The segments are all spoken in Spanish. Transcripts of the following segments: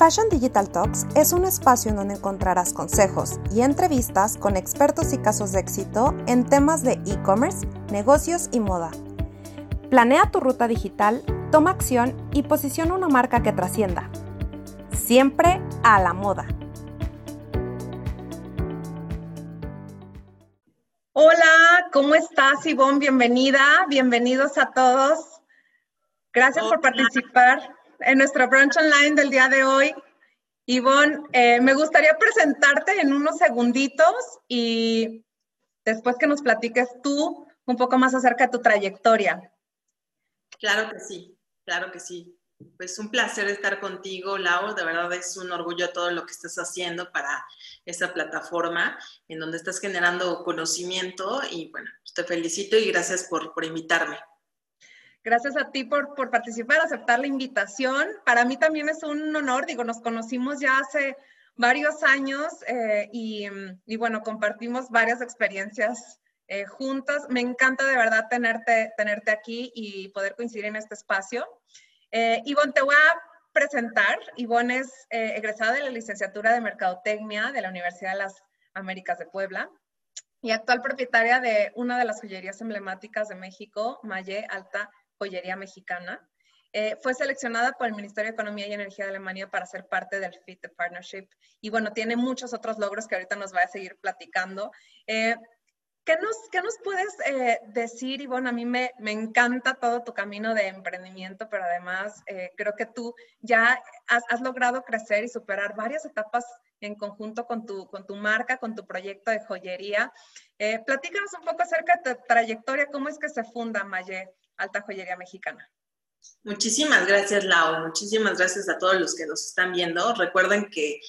Fashion Digital Talks es un espacio en donde encontrarás consejos y entrevistas con expertos y casos de éxito en temas de e-commerce, negocios y moda. Planea tu ruta digital, toma acción y posiciona una marca que trascienda. Siempre a la moda. Hola, ¿cómo estás, Ivonne? Bienvenida, bienvenidos a todos. Gracias por participar en nuestro brunch online del día de hoy. Ivonne, eh, me gustaría presentarte en unos segunditos y después que nos platiques tú un poco más acerca de tu trayectoria. Claro que sí, claro que sí. Pues un placer estar contigo, Lau. De verdad es un orgullo todo lo que estás haciendo para esta plataforma en donde estás generando conocimiento y bueno, pues te felicito y gracias por, por invitarme. Gracias a ti por, por, participar, aceptar la invitación. Para mí también es un honor, digo, nos conocimos ya hace varios años eh, y, y, bueno, compartimos varias experiencias eh, juntas. Me encanta de verdad tenerte, tenerte aquí y poder coincidir en este espacio. Eh, Ivonne, te voy a presentar. Ivonne es eh, egresada de la licenciatura de Mercadotecnia de la Universidad de las Américas de Puebla y actual propietaria de una de las joyerías emblemáticas de México, Maye Alta Joyería Mexicana. Eh, fue seleccionada por el Ministerio de Economía y Energía de Alemania para ser parte del FIT Partnership. Y bueno, tiene muchos otros logros que ahorita nos va a seguir platicando. Eh, ¿qué, nos, ¿Qué nos puedes eh, decir, Ivonne? A mí me, me, encanta todo tu camino de emprendimiento, pero además eh, creo que tú ya has, has, logrado crecer y superar varias etapas en conjunto con tu, con tu marca, con tu proyecto de joyería. Eh, platícanos un poco acerca de tu trayectoria, cómo es que se funda Maye Alta Joyería Mexicana. Muchísimas gracias, Lau. Muchísimas gracias a todos los que nos están viendo. Recuerden que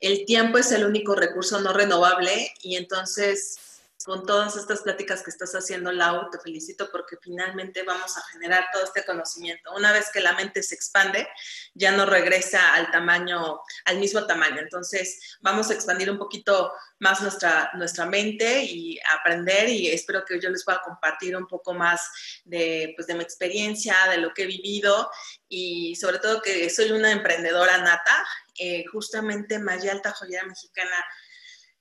el tiempo es el único recurso no renovable y entonces con todas estas pláticas que estás haciendo, Lau, te felicito porque finalmente vamos a generar todo este conocimiento. Una vez que la mente se expande, ya no regresa al tamaño, al mismo tamaño. Entonces, vamos a expandir un poquito más nuestra, nuestra mente y aprender y espero que yo les pueda compartir un poco más de, pues, de mi experiencia, de lo que he vivido y sobre todo que soy una emprendedora nata. Eh, justamente Maya Alta Joyera Mexicana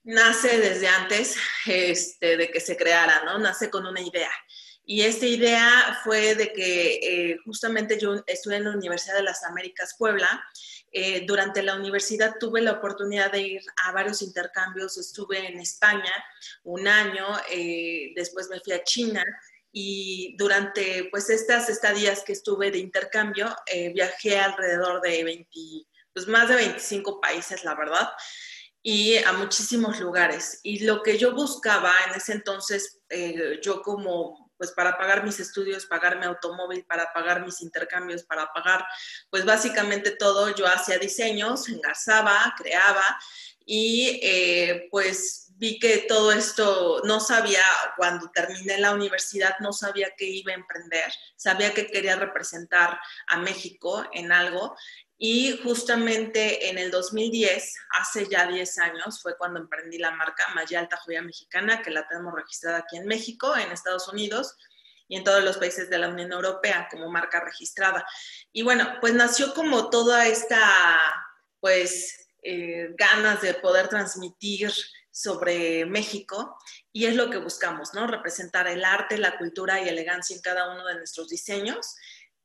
nace desde antes este, de que se creara, ¿no? Nace con una idea. Y esta idea fue de que eh, justamente yo estuve en la Universidad de las Américas Puebla. Eh, durante la universidad tuve la oportunidad de ir a varios intercambios. Estuve en España un año, eh, después me fui a China y durante pues estas estadías que estuve de intercambio viajé alrededor de 20, pues más de 25 países, la verdad y a muchísimos lugares. Y lo que yo buscaba en ese entonces, eh, yo como, pues para pagar mis estudios, pagar mi automóvil, para pagar mis intercambios, para pagar, pues básicamente todo, yo hacía diseños, engarzaba, creaba y eh, pues vi que todo esto no sabía, cuando terminé la universidad, no sabía qué iba a emprender, sabía que quería representar a México en algo y justamente en el 2010, hace ya 10 años, fue cuando emprendí la marca Maya Alta Joya Mexicana, que la tenemos registrada aquí en México, en Estados Unidos y en todos los países de la Unión Europea como marca registrada. Y bueno, pues nació como toda esta, pues, eh, ganas de poder transmitir sobre México y es lo que buscamos, ¿no? Representar el arte, la cultura y elegancia en cada uno de nuestros diseños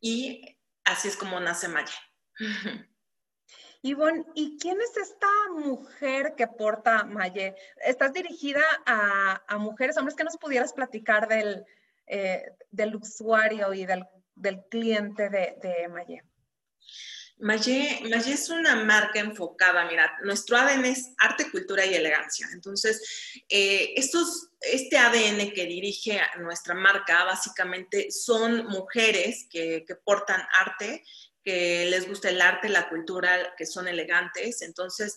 y así es como nace Maya. Ivonne, ¿y quién es esta mujer que porta Maye? ¿Estás dirigida a, a mujeres, hombres? que nos pudieras platicar del, eh, del usuario y del, del cliente de, de Maye? Maye es una marca enfocada, mira, nuestro ADN es arte, cultura y elegancia. Entonces, eh, estos, este ADN que dirige nuestra marca básicamente son mujeres que, que portan arte que les gusta el arte, la cultura, que son elegantes. Entonces,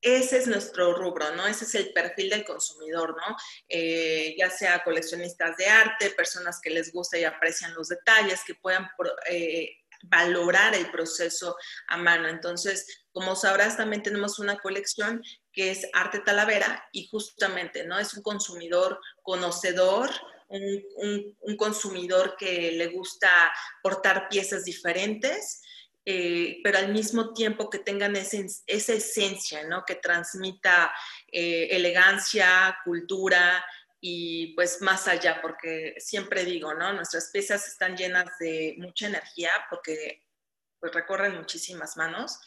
ese es nuestro rubro, ¿no? Ese es el perfil del consumidor, ¿no? Eh, ya sea coleccionistas de arte, personas que les gusta y aprecian los detalles, que puedan eh, valorar el proceso a mano. Entonces, como sabrás, también tenemos una colección que es Arte Talavera y justamente, ¿no? Es un consumidor conocedor, un, consumidor que le gusta portar piezas diferentes. eh, pero al mismo tiempo que tengan esa esencia, ¿no? Que transmita eh, elegancia, cultura y pues más allá, porque siempre digo, ¿no? Nuestras piezas están llenas de mucha energía porque pues recorren muchísimas manos.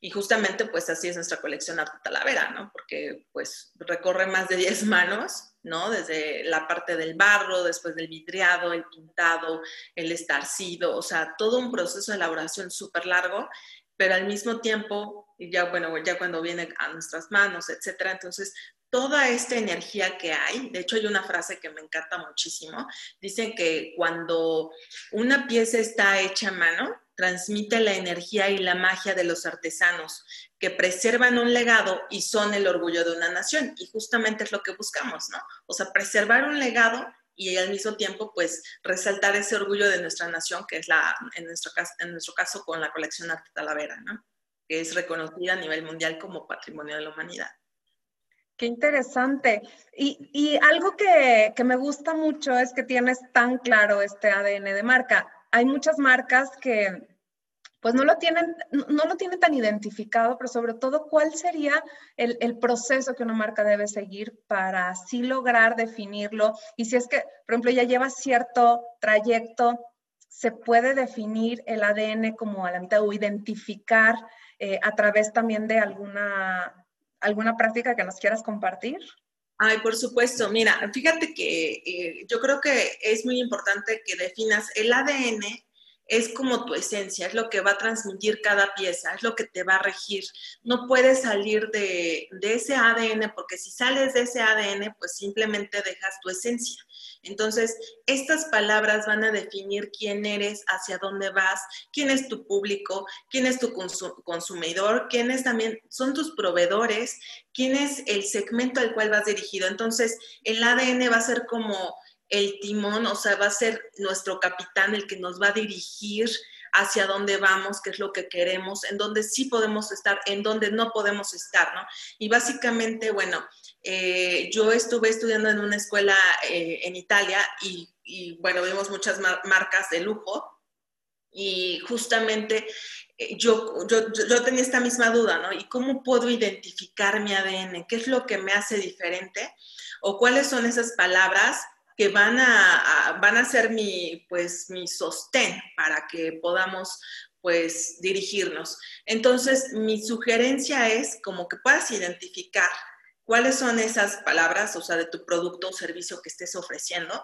Y justamente pues así es nuestra colección Arte Talavera, ¿no? Porque pues recorre más de 10 manos, ¿no? Desde la parte del barro, después del vidriado, el pintado, el estarcido, o sea, todo un proceso de elaboración súper largo, pero al mismo tiempo, ya bueno, ya cuando viene a nuestras manos, etcétera, entonces toda esta energía que hay, de hecho hay una frase que me encanta muchísimo, dicen que cuando una pieza está hecha a mano, transmite la energía y la magia de los artesanos, que preservan un legado y son el orgullo de una nación. Y justamente es lo que buscamos, ¿no? O sea, preservar un legado y al mismo tiempo, pues, resaltar ese orgullo de nuestra nación, que es la, en nuestro caso, en nuestro caso con la colección Arte Talavera, ¿no? Que es reconocida a nivel mundial como Patrimonio de la Humanidad. Qué interesante. Y, y algo que, que, me gusta mucho es que tienes tan claro este ADN de marca hay muchas marcas que pues no lo tienen, no lo tienen tan identificado, pero sobre todo, ¿cuál sería el, el, proceso que una marca debe seguir para así lograr definirlo? Y si es que, por ejemplo, ya lleva cierto trayecto, ¿se puede definir el ADN como a la mitad o identificar eh, a través también de alguna, alguna práctica que nos quieras compartir? Ay, por supuesto. Mira, fíjate que eh, yo creo que es muy importante que definas el ADN es como tu esencia, es lo que va a transmitir cada pieza, es lo que te va a regir. No puedes salir de, de, ese ADN porque si sales de ese ADN, pues simplemente dejas tu esencia. Entonces, estas palabras van a definir quién eres, hacia dónde vas, quién es tu público, quién es tu consumidor, quiénes también son tus proveedores, quién es el segmento al cual vas dirigido. Entonces, el ADN va a ser como el timón, o sea, va a ser nuestro capitán el que nos va a dirigir hacia dónde vamos, qué es lo que queremos, en dónde sí podemos estar, en dónde no podemos estar, ¿no? Y básicamente, bueno, eh, yo estuve estudiando en una escuela eh, en Italia y, bueno, vimos muchas marcas de lujo y justamente eh, yo, yo, yo, tenía esta misma duda, ¿no? ¿Y cómo puedo identificar mi ADN? ¿Qué es lo que me hace diferente? ¿O cuáles son esas palabras que van a, van a ser mi, pues, mi sostén para que podamos pues dirigirnos. Entonces, mi sugerencia es como que puedas identificar cuáles son esas palabras, o sea, de tu producto o servicio que estés ofreciendo.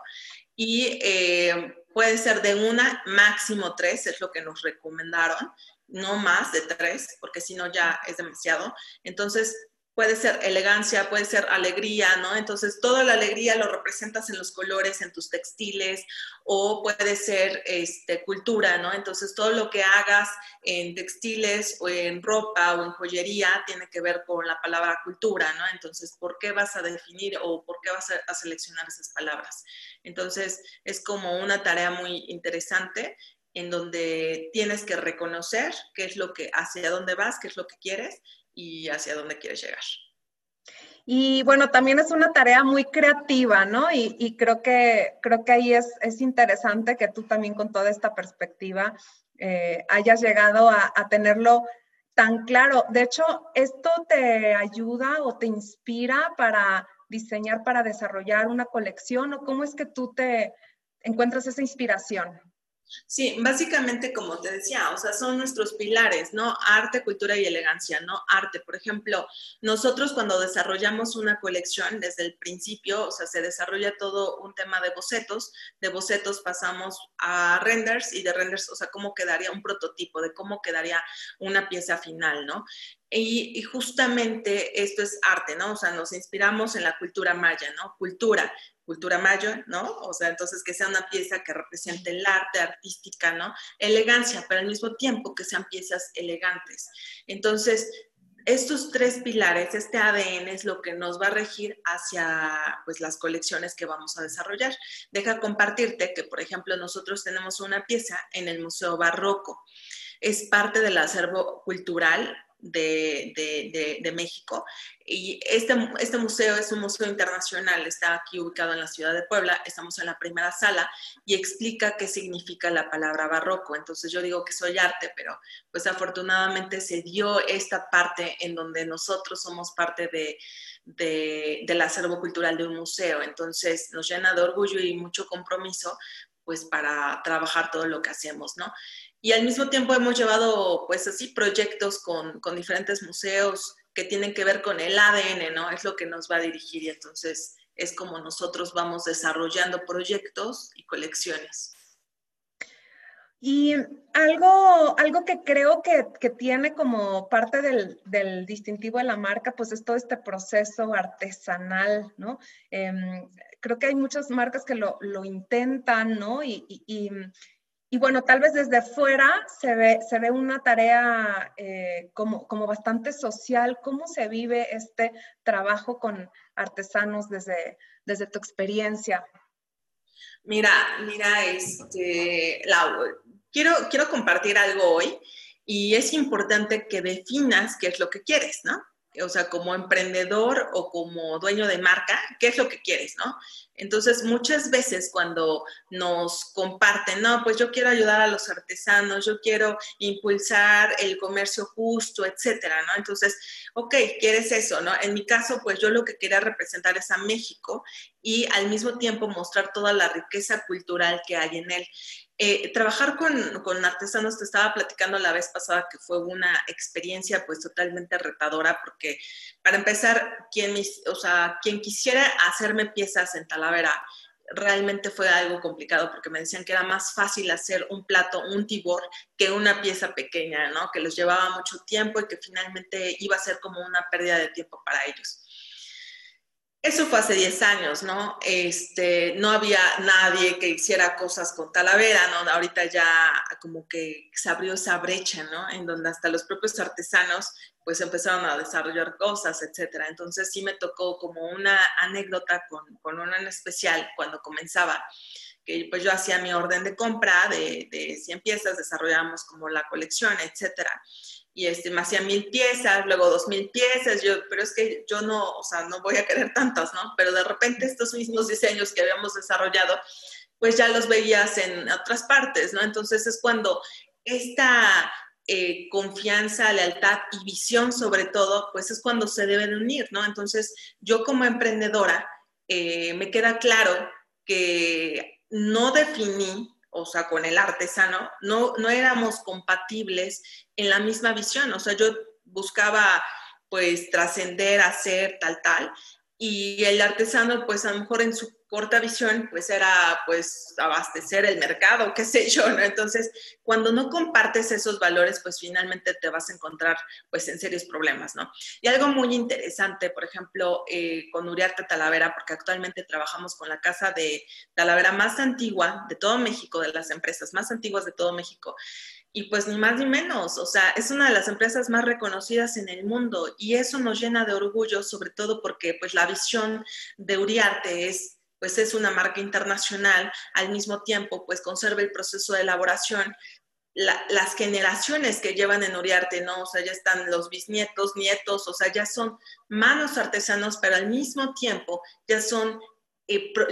Y eh, puede ser de una, máximo tres, es lo que nos recomendaron, no más de tres, porque si no ya es demasiado. Entonces, puede ser elegancia, puede ser alegría, ¿no? Entonces, toda la alegría lo representas en los colores, en tus textiles, o puede ser este, cultura, ¿no? Entonces, todo lo que hagas en textiles o en ropa o en joyería tiene que ver con la palabra cultura, ¿no? Entonces, ¿por qué vas a definir o por qué vas a, seleccionar esas palabras? Entonces, es como una tarea muy interesante en donde tienes que reconocer qué es lo que, hacia dónde vas, qué es lo que quieres y hacia dónde quieres llegar. Y bueno, también es una tarea muy creativa, ¿no? Y, creo, que, creo que ahí es, es, interesante que tú también con toda esta perspectiva eh, hayas llegado a, a, tenerlo tan claro. De hecho, ¿esto te ayuda o te inspira para diseñar, para desarrollar una colección? ¿O cómo es que tú te encuentras esa inspiración? Sí, básicamente como te decía, o sea, son nuestros pilares, ¿no? Arte, cultura y elegancia, ¿no? Arte, por ejemplo, nosotros cuando desarrollamos una colección desde el principio, o sea, se desarrolla todo un tema de bocetos, de bocetos pasamos a renders y de renders, o sea, cómo quedaría un prototipo, de cómo quedaría una pieza final, ¿no? Y, justamente esto es arte, ¿no? O sea, nos inspiramos en la cultura maya, ¿no? Cultura, cultura maya, ¿no? O sea, entonces que sea una pieza que represente el arte artística, ¿no? Elegancia, pero al mismo tiempo que sean piezas elegantes. Entonces, estos tres pilares, este ADN es lo que nos va a regir hacia pues, las colecciones que vamos a desarrollar. Deja compartirte que, por ejemplo, nosotros tenemos una pieza en el Museo Barroco. Es parte del acervo cultural de, México. Y este, este museo es un museo internacional, está aquí ubicado en la ciudad de Puebla, estamos en la primera sala y explica qué significa la palabra barroco. Entonces yo digo que soy arte, pero pues afortunadamente se dio esta parte en donde nosotros somos parte de, del acervo cultural de un museo. Entonces nos llena de orgullo y mucho compromiso pues para trabajar todo lo que hacemos, ¿no? Y al mismo tiempo hemos llevado, pues así, proyectos con, con, diferentes museos que tienen que ver con el ADN, ¿no? Es lo que nos va a dirigir y entonces es como nosotros vamos desarrollando proyectos y colecciones. Y algo, algo que creo que, que tiene como parte del, del, distintivo de la marca, pues es todo este proceso artesanal, ¿no? Em, creo que hay muchas marcas que lo, lo intentan, ¿no? y, y y bueno, tal vez desde fuera se ve, se ve una tarea eh, como, como bastante social. ¿Cómo se vive este trabajo con artesanos desde, desde tu experiencia? Mira, mira, este, quiero, quiero compartir algo hoy y es importante que definas qué es lo que quieres, ¿no? O sea, como emprendedor o como dueño de marca, ¿qué es lo que quieres, no? Entonces, muchas veces cuando nos comparten, no, pues yo quiero ayudar a los artesanos, yo quiero impulsar el comercio justo, etcétera, ¿no? Entonces, ok, quieres eso, ¿no? En mi caso, pues yo lo que quería representar es a México y al mismo tiempo mostrar toda la riqueza cultural que hay en él. Eh, trabajar con, con, artesanos, te estaba platicando la vez pasada que fue una experiencia pues totalmente retadora porque para empezar, quien, o sea, quien quisiera hacerme piezas en Talavera realmente fue algo complicado porque me decían que era más fácil hacer un plato, un tibor, que una pieza pequeña, ¿no? Que los llevaba mucho tiempo y que finalmente iba a ser como una pérdida de tiempo para ellos. Eso fue hace 10 años, ¿no? Este, no había nadie que hiciera cosas con Talavera, ¿no? Ahorita ya como que se abrió esa brecha, ¿no? En donde hasta los propios artesanos pues empezaron a desarrollar cosas, etcétera. Entonces sí me tocó como una anécdota con, con una en especial cuando comenzaba, que pues yo hacía mi orden de compra de, de 100 piezas, desarrollábamos como la colección, etcétera y este, me hacía mil piezas, luego dos mil piezas, yo, pero es que yo no, o sea, no voy a querer tantas, ¿no? Pero de repente estos mismos diseños que habíamos desarrollado, pues ya los veías en otras partes, ¿no? Entonces es cuando esta eh, confianza, lealtad y visión sobre todo, pues es cuando se deben unir, ¿no? Entonces yo como emprendedora, eh, me queda claro que no definí o sea, con el artesano, no, no éramos compatibles en la misma visión. O sea, yo buscaba pues trascender, hacer tal, tal, y el artesano pues a lo mejor en su corta visión, pues era pues abastecer el mercado, qué sé yo, ¿no? Entonces, cuando no compartes esos valores, pues finalmente te vas a encontrar pues en serios problemas, ¿no? Y algo muy interesante, por ejemplo, eh, con Uriarte Talavera, porque actualmente trabajamos con la casa de Talavera más antigua de todo México, de las empresas más antiguas de todo México, y pues ni más ni menos, o sea, es una de las empresas más reconocidas en el mundo y eso nos llena de orgullo, sobre todo porque pues la visión de Uriarte es pues es una marca internacional, al mismo tiempo pues conserva el proceso de elaboración, las generaciones que llevan en Uriarte, ¿no? O sea, ya están los bisnietos, nietos, o sea, ya son manos artesanos, pero al mismo tiempo ya son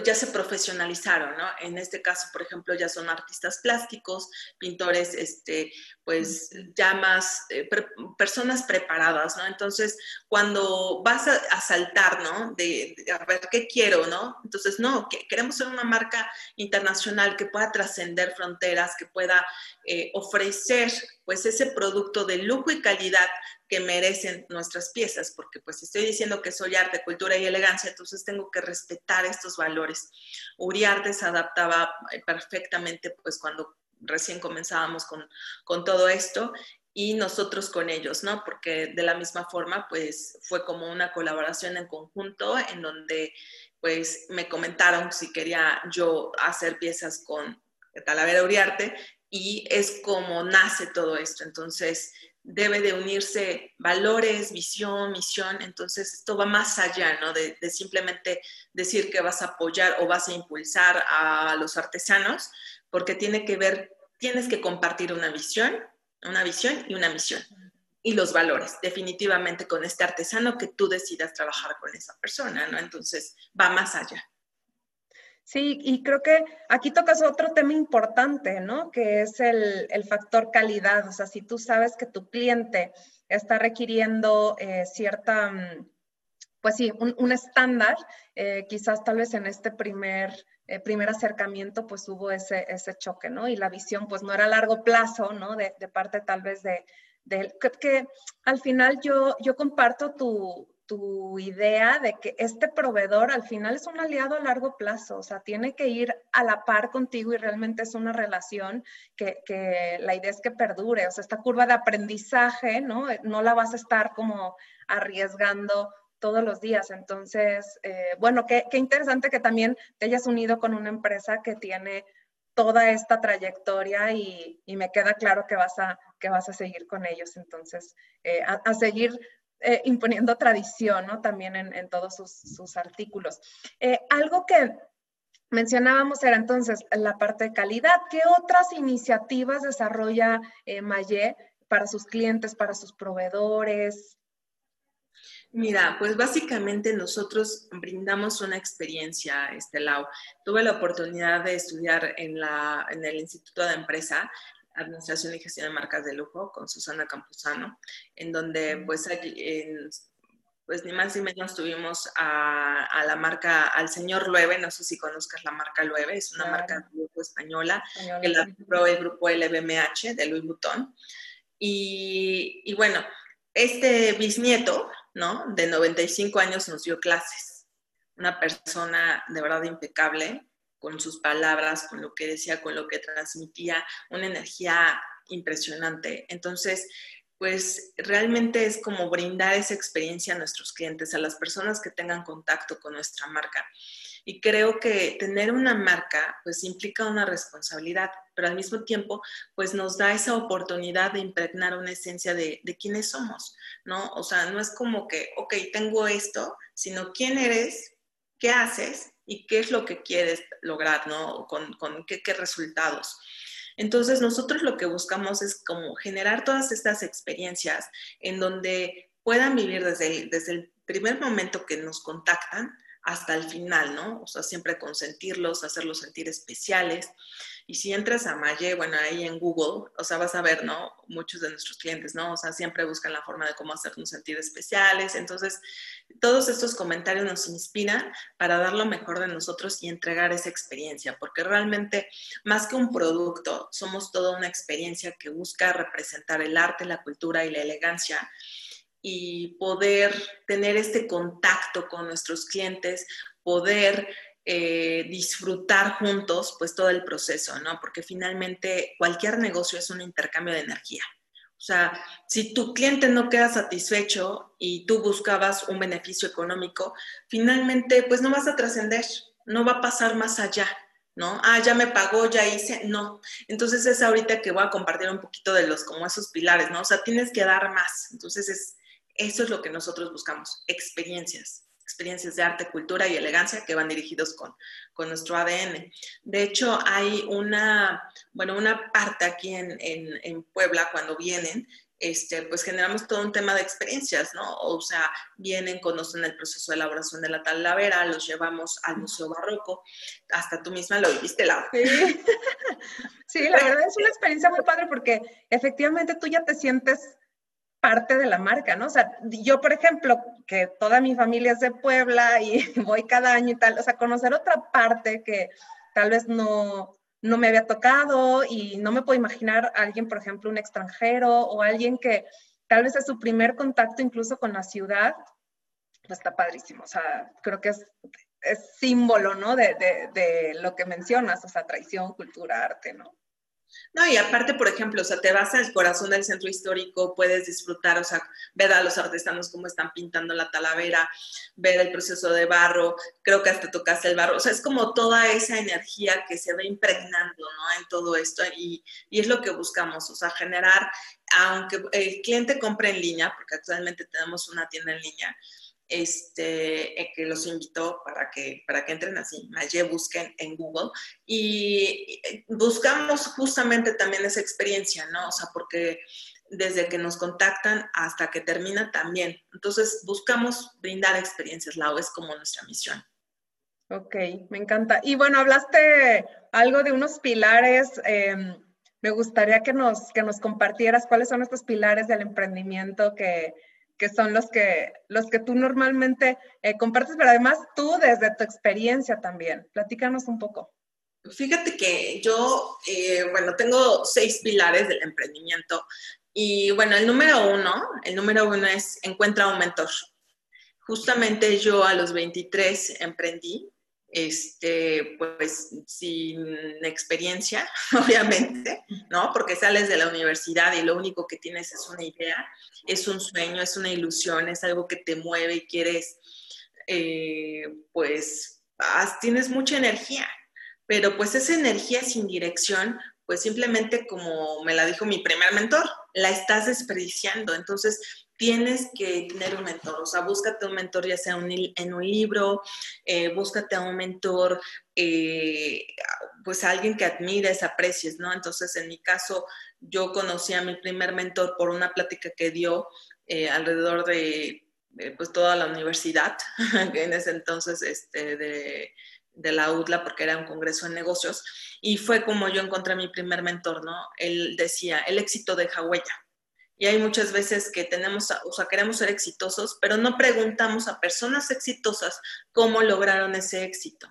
ya se profesionalizaron, ¿no? En este caso, por ejemplo, ya son artistas plásticos, pintores, este, pues ya más eh, personas preparadas, ¿no? Entonces, cuando vas a, saltar, ¿no? De, a ver qué quiero, ¿no? Entonces, no, que queremos ser una marca internacional que pueda trascender fronteras, que pueda eh, ofrecer, pues, ese producto de lujo y calidad que merecen nuestras piezas, porque pues estoy diciendo que soy arte, cultura y elegancia, entonces tengo que respetar estos valores. Uriarte se adaptaba eh, perfectamente pues cuando recién comenzábamos con, con todo esto y nosotros con ellos, ¿no? Porque de la misma forma pues fue como una colaboración en conjunto en donde pues me comentaron si quería yo hacer piezas con Talavera Uriarte y es como nace todo esto. Entonces, debe de unirse valores, visión, misión, entonces esto va más allá, ¿no? De, simplemente decir que vas a apoyar o vas a impulsar a los artesanos, porque tiene que ver, tienes que compartir una visión, una visión y una misión. y los valores, definitivamente con este artesano que tú decidas trabajar con esa persona, ¿no? Entonces, va más allá. Sí, y creo que aquí tocas otro tema importante, ¿no? Que es el, factor calidad. O sea, si tú sabes que tu cliente está requiriendo eh, cierta, mm, pues sí, un, estándar, eh, quizás tal vez en este primer, eh, primer acercamiento, pues hubo ese, ese choque, ¿no? Y la visión, pues no era a largo plazo, ¿no? De, de parte tal vez de, de que, que, al final yo, yo comparto tu, tu idea de que este proveedor al final es un aliado a largo plazo, o sea, tiene que ir a la par contigo y realmente es una relación que, que la idea es que perdure, o sea, esta curva de aprendizaje, ¿no? No la vas a estar como arriesgando todos los días. Entonces, eh, bueno, qué, qué interesante que también te hayas unido con una empresa que tiene toda esta trayectoria y, y, me queda claro que vas a, que vas a seguir con ellos. Entonces, eh, a, seguir eh, imponiendo tradición, ¿no? También en, todos sus, artículos. Eh, algo que mencionábamos era entonces la parte de calidad. ¿Qué otras iniciativas desarrolla Mayé para sus clientes, para sus proveedores? Mira, pues básicamente nosotros brindamos una experiencia, Estelau. Tuve la oportunidad de estudiar en, la, en el Instituto de Empresa Administración y Gestión de Marcas de Lujo con Susana Campuzano, en donde pues, pues ni más ni menos tuvimos a, la marca, al señor Lueve, no sé si conozcas la marca Lueve, es una marca de lujo española, que la compró el grupo LVMH de Louis Vuitton. Y, y bueno, este bisnieto, ¿no? De 95 años nos dio clases. Una persona de verdad impecable, con sus palabras, con lo que decía, con lo que transmitía, una energía impresionante. Entonces, pues realmente es como brindar esa experiencia a nuestros clientes, a las personas que tengan contacto con nuestra marca. Y creo que tener una marca pues implica una responsabilidad, pero al mismo tiempo pues nos da esa oportunidad de impregnar una esencia de, de quiénes somos, ¿no? O sea, no es como que, ok, tengo esto, sino quién eres, qué haces y qué es lo que quieres lograr, ¿no? Con, con qué, qué resultados. Entonces, nosotros lo que buscamos es como generar todas estas experiencias en donde puedan vivir desde desde el primer momento que nos contactan hasta el final, ¿no? O sea, siempre consentirlos, hacerlos sentir especiales. Y si entras a Maye, bueno, ahí en Google, o sea, vas a ver, ¿no? Muchos de nuestros clientes, ¿no? O sea, siempre buscan la forma de cómo hacernos sentir especiales. Entonces, todos estos comentarios nos inspiran para dar lo mejor de nosotros y entregar esa experiencia, porque realmente, más que un producto, somos toda una experiencia que busca representar el arte, la cultura y la elegancia y poder tener este contacto con nuestros clientes, poder eh, disfrutar juntos pues todo el proceso, ¿no? Porque finalmente cualquier negocio es un intercambio de energía. O sea, si tu cliente no queda satisfecho y tú buscabas un beneficio económico, finalmente pues no vas a trascender, no va a pasar más allá, ¿no? Ah, ya me pagó, ya hice, no. Entonces es ahorita que voy a compartir un poquito de los como esos pilares, ¿no? O sea, tienes que dar más. Entonces es, eso es lo que nosotros buscamos, experiencias experiencias de arte, cultura y elegancia que van dirigidos con, con nuestro ADN. De hecho, hay una, bueno, una parte aquí en, en, Puebla cuando vienen, este, pues generamos todo un tema de experiencias, ¿no? O sea, vienen, conocen el proceso de elaboración de la talavera, los llevamos al Museo Barroco, hasta tú misma lo viviste, Laura. Sí. sí, la verdad es una experiencia muy padre porque efectivamente tú ya te sientes parte de la marca, ¿no? O sea, yo, por ejemplo, que toda mi familia es de Puebla y voy cada año y tal, o sea, conocer otra parte que tal vez no, no me había tocado y no me puedo imaginar a alguien, por ejemplo, un extranjero o alguien que tal vez es su primer contacto incluso con la ciudad, pues está padrísimo. O sea, creo que es, es símbolo, ¿no? De, de, de lo que mencionas, o sea, traición, cultura, arte, ¿no? No, y aparte, por ejemplo, o sea, te vas al corazón del centro histórico, puedes disfrutar, o sea, ver a los artesanos cómo están pintando la talavera, ver el proceso de barro, creo que hasta tocaste el barro, o sea, es como toda esa energía que se va impregnando. En todo esto, y, y es lo que buscamos, o sea, generar, aunque el cliente compre en línea, porque actualmente tenemos una tienda en línea, este, eh, que los invito para que, para que entren así, Maye, busquen en Google y buscamos justamente también esa experiencia, ¿no? O sea, porque desde que nos contactan hasta que termina también. Entonces, buscamos brindar experiencias, Lau, es como nuestra misión. Ok, me encanta. Y bueno, hablaste algo de unos pilares. Em, me gustaría que nos, que nos compartieras cuáles son estos pilares del emprendimiento que, que son los que, los que tú normalmente eh, compartes, pero además tú desde tu experiencia también. Platícanos un poco. Fíjate que yo, eh, bueno, tengo seis pilares del emprendimiento y bueno, el número uno, el número uno es encuentra un mentor. Justamente yo a los 23 emprendí, este, pues sin experiencia, obviamente, ¿no? Porque sales de la universidad y lo único que tienes es una idea, es un sueño, es una ilusión, es algo que te mueve y quieres, eh, pues, tienes mucha energía, pero pues esa energía sin dirección pues simplemente como me la dijo mi primer mentor, la estás desperdiciando. Entonces, tienes que tener un mentor, o sea, búscate un mentor ya sea en un libro, eh, búscate a un mentor, eh, pues alguien que admires, aprecies, ¿no? Entonces, en mi caso, yo conocí a mi primer mentor por una plática que dio eh, alrededor de pues toda la universidad, en ese entonces, este, de la UDLA porque era un congreso de negocios y fue como yo encontré a mi primer mentor, ¿no? Él decía, el éxito deja huella. Y hay muchas veces que tenemos, o sea, queremos ser exitosos, pero no preguntamos a personas exitosas cómo lograron ese éxito.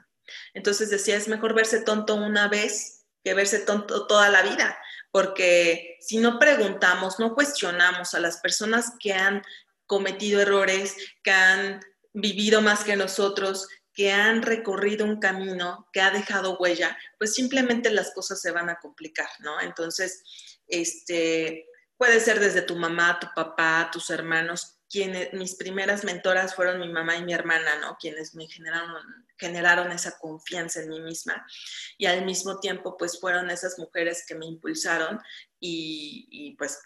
Entonces decía, es mejor verse tonto una vez que verse tonto toda la vida, porque si no preguntamos, no cuestionamos a las personas que han cometido errores, que han vivido más que nosotros, que han recorrido un camino, que ha dejado huella, pues simplemente las cosas se van a complicar, ¿no? Entonces, este, puede ser desde tu mamá, tu papá, tus hermanos, quienes, mis primeras mentoras fueron mi mamá y mi hermana, ¿no? Quienes me generaron, generaron esa confianza en mí misma y al mismo tiempo, pues fueron esas mujeres que me impulsaron y, pues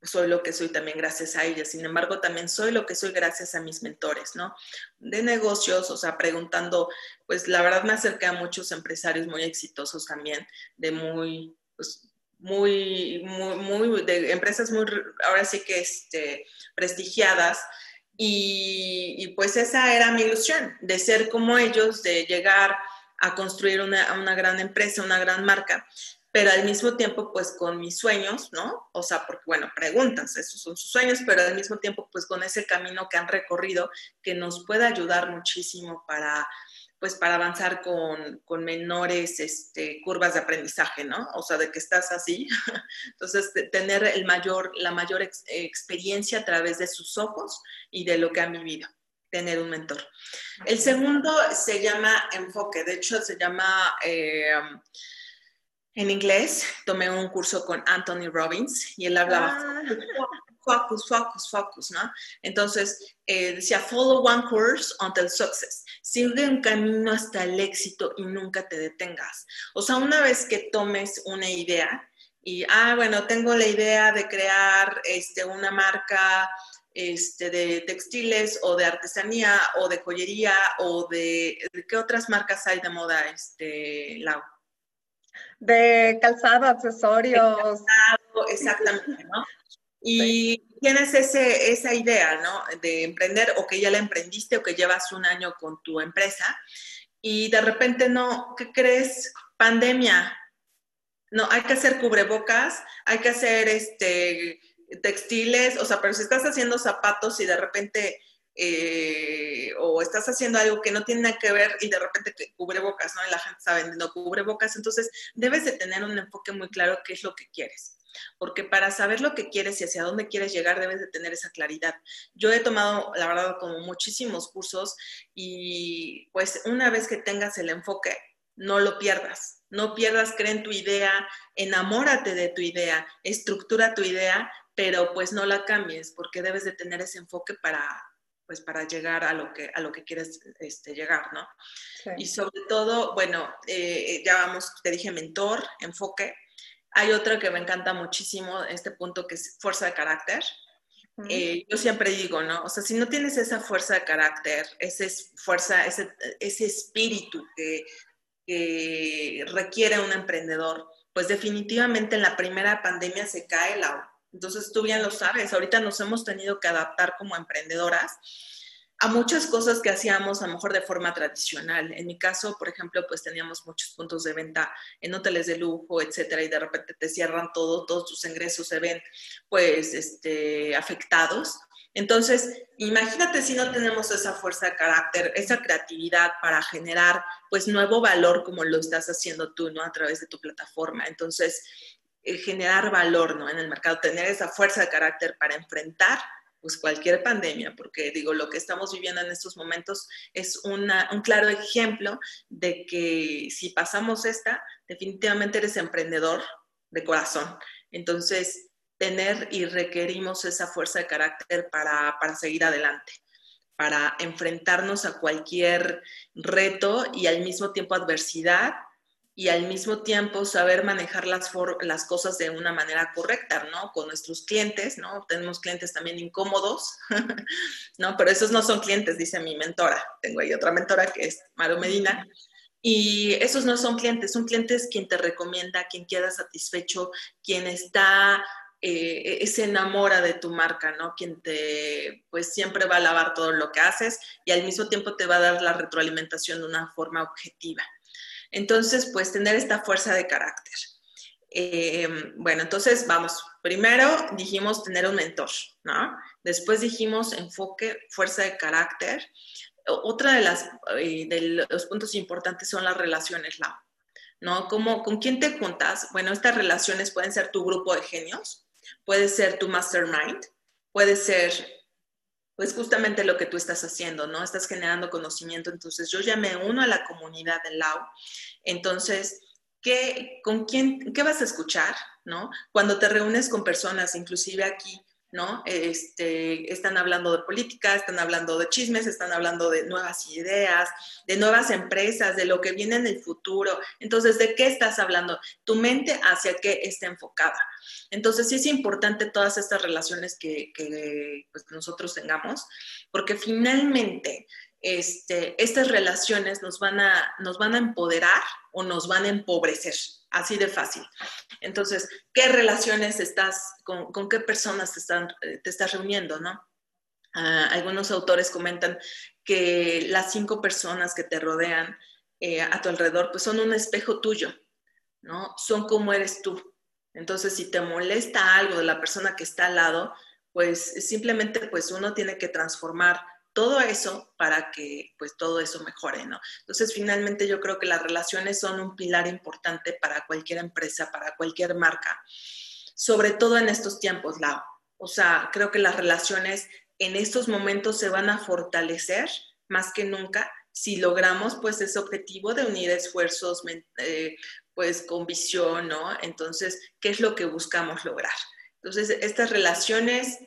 soy lo que soy también gracias a ellas. Sin embargo, también soy lo que soy gracias a mis mentores, ¿no? De negocios, o sea, preguntando, pues la verdad me acerqué a muchos empresarios muy exitosos también, de muy, pues, muy, muy, muy, de empresas muy, ahora sí que, este, prestigiadas. Y, y pues esa era mi ilusión, de ser como ellos, de llegar a construir una, una gran empresa, una gran marca pero al mismo tiempo, pues con mis sueños, ¿no? O sea, porque, bueno, preguntas, esos son sus sueños, pero al mismo tiempo, pues con ese camino que han recorrido, que nos puede ayudar muchísimo para, pues para avanzar con, con menores este, curvas de aprendizaje, ¿no? O sea, de que estás así. Entonces, tener el mayor, la mayor experiencia a través de sus ojos y de lo que han vivido tener un mentor. El segundo se llama enfoque, de hecho se llama eh, en inglés, tomé un curso con Anthony Robbins y él hablaba ah. focus, focus, focus, ¿no? Entonces, eh, decía, follow one course until success. Sigue un camino hasta el éxito y nunca te detengas. O sea, una vez que tomes una idea y, ah, bueno, tengo la idea de crear este, una marca este, de textiles o de artesanía o de joyería o de, ¿qué otras marcas hay de moda, este, Lau? de calzado, accesorios. exactamente, ¿no? Y tienes ese, esa idea, ¿no? De emprender o que ya la emprendiste o que llevas un año con tu empresa y de repente no, ¿qué crees? Pandemia. No, hay que hacer cubrebocas, hay que hacer este textiles, o sea, pero si estás haciendo zapatos y de repente eh, o estás haciendo algo que no tiene nada que ver y de repente te cubrebocas, ¿no? Y la gente está vendiendo cubrebocas, entonces debes de tener un enfoque muy claro qué es lo que quieres. Porque para saber lo que quieres y hacia dónde quieres llegar, debes de tener esa claridad. Yo he tomado, la verdad, como muchísimos cursos y pues una vez que tengas el enfoque, no lo pierdas. No pierdas, cree en tu idea, enamórate de tu idea, estructura tu idea, pero pues no la cambies porque debes de tener ese enfoque para, pues para llegar a lo que, a lo que quieres este, llegar, ¿no? Y sobre todo, bueno, eh, ya vamos, te dije mentor, enfoque. Hay otro que me encanta muchísimo, este punto que es fuerza de carácter, eh, yo siempre digo, ¿no? O sea, si no tienes esa fuerza de carácter, esa fuerza, ese, ese espíritu que, que, requiere un emprendedor, pues definitivamente en la primera pandemia se cae la... Entonces tú bien lo sabes, ahorita nos hemos tenido que adaptar como emprendedoras a muchas cosas que hacíamos a lo mejor de forma tradicional. En mi caso, por ejemplo, pues teníamos muchos puntos de venta en hoteles de lujo, etcétera, y de repente te cierran todo, todos tus ingresos se ven pues este, afectados. Entonces, imagínate si no tenemos esa fuerza de carácter, esa creatividad para generar pues nuevo valor como lo estás haciendo tú, ¿no? A través de tu plataforma. Entonces, generar valor, ¿no? En el mercado, tener esa fuerza de carácter para enfrentar pues cualquier pandemia, porque digo, lo que estamos viviendo en estos momentos es un claro ejemplo de que si pasamos esta, definitivamente eres emprendedor de corazón. Entonces, tener y requerimos esa fuerza de carácter para, para seguir adelante para enfrentarnos a cualquier reto y al mismo tiempo adversidad y al mismo tiempo saber manejar las, las cosas de una manera correcta, ¿no? Con nuestros clientes, ¿no? Tenemos clientes también incómodos, ¿no? Pero esos no son clientes, dice mi mentora. Tengo ahí otra mentora que es Maru Medina. Y esos no son clientes, son clientes quien te recomienda, quien queda satisfecho, quien está, eh, se enamora de tu marca, ¿no? Quien te, pues siempre va a alabar todo lo que haces y al mismo tiempo te va a dar la retroalimentación de una forma objetiva. Entonces, pues tener esta fuerza de carácter. Eh, bueno, entonces vamos, primero dijimos tener un mentor, ¿no? Después dijimos enfoque, fuerza de carácter. Otra de, las, eh, los puntos importantes son las relaciones, ¿no? ¿Cómo, ¿Con quién te juntas? Bueno, estas relaciones pueden ser tu grupo de genios, puede ser tu mastermind, puede ser pues justamente lo que tú estás haciendo, ¿no? Estás generando conocimiento. Entonces, yo ya me uno a la comunidad del LAO. Entonces, ¿qué, ¿con quién, qué vas a escuchar, ¿no? Cuando te reúnes con personas, inclusive aquí, ¿no? Este, están hablando de política, están hablando de chismes, están hablando de nuevas ideas, de nuevas empresas, de lo que viene en el futuro. Entonces, ¿de qué estás hablando? Tu mente hacia qué está enfocada. Entonces, sí es importante todas estas relaciones que, pues, nosotros tengamos, porque finalmente este, estas relaciones nos van, a, nos van a empoderar o nos van a empobrecer, así de fácil. Entonces, ¿qué relaciones estás, con, qué personas te, están, te estás reuniendo, no? Ah, algunos autores comentan que las cinco personas que te rodean eh, a tu alrededor, pues son un espejo tuyo, ¿no? Son como eres tú. Entonces, si te molesta algo de la persona que está al lado, pues simplemente pues uno tiene que transformar todo eso para que pues todo eso mejore, ¿no? Entonces, finalmente yo creo que las relaciones son un pilar importante para cualquier empresa, para cualquier marca, sobre todo en estos tiempos, Lau. O sea, creo que las relaciones en estos momentos se van a fortalecer más que nunca si logramos pues ese objetivo de unir esfuerzos eh, pues con visión, ¿no? Entonces, ¿qué es lo que buscamos lograr? Entonces, estas relaciones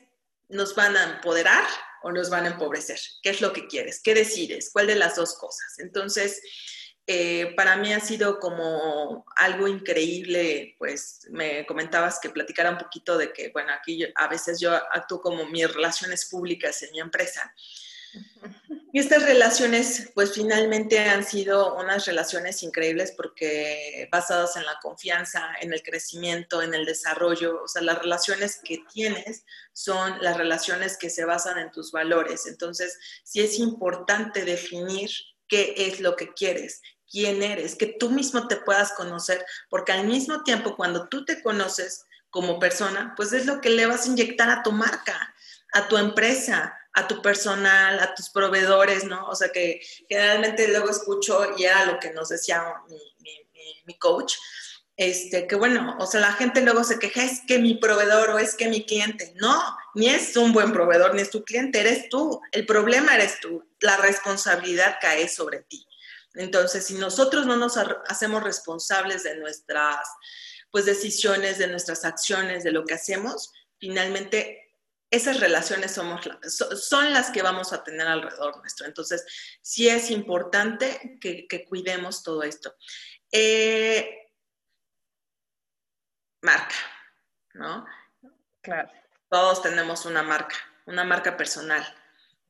nos van a empoderar o nos van a empobrecer. ¿Qué es lo que quieres? ¿Qué decides? ¿Cuál de las dos cosas? Entonces, eh, para mí ha sido como algo increíble, pues me comentabas que platicara un poquito de que, bueno, aquí a veces yo actúo como mis relaciones públicas en mi empresa. Y estas relaciones, pues finalmente han sido unas relaciones increíbles porque basadas en la confianza, en el crecimiento, en el desarrollo, o sea, las relaciones que tienes son las relaciones que se basan en tus valores. Entonces, sí es importante definir qué es lo que quieres, quién eres, que tú mismo te puedas conocer, porque al mismo tiempo cuando tú te conoces como persona, pues es lo que le vas a inyectar a tu marca, a tu empresa, a tu personal, a tus proveedores, ¿no? O sea que generalmente luego escucho, y era lo que nos decía mi, coach, este, que bueno, o sea, la gente luego se queja, es que mi proveedor o es que mi cliente. No, ni es un buen proveedor, ni es tu cliente, eres tú. El problema eres tú. La responsabilidad cae sobre ti. Entonces, si nosotros no nos hacemos responsables de nuestras pues, decisiones, de nuestras acciones, de lo que hacemos, finalmente esas relaciones somos, son las que vamos a tener alrededor nuestro. Entonces, sí es importante que, cuidemos todo esto. Eh, marca, ¿no? Claro. todos tenemos una marca, una marca personal.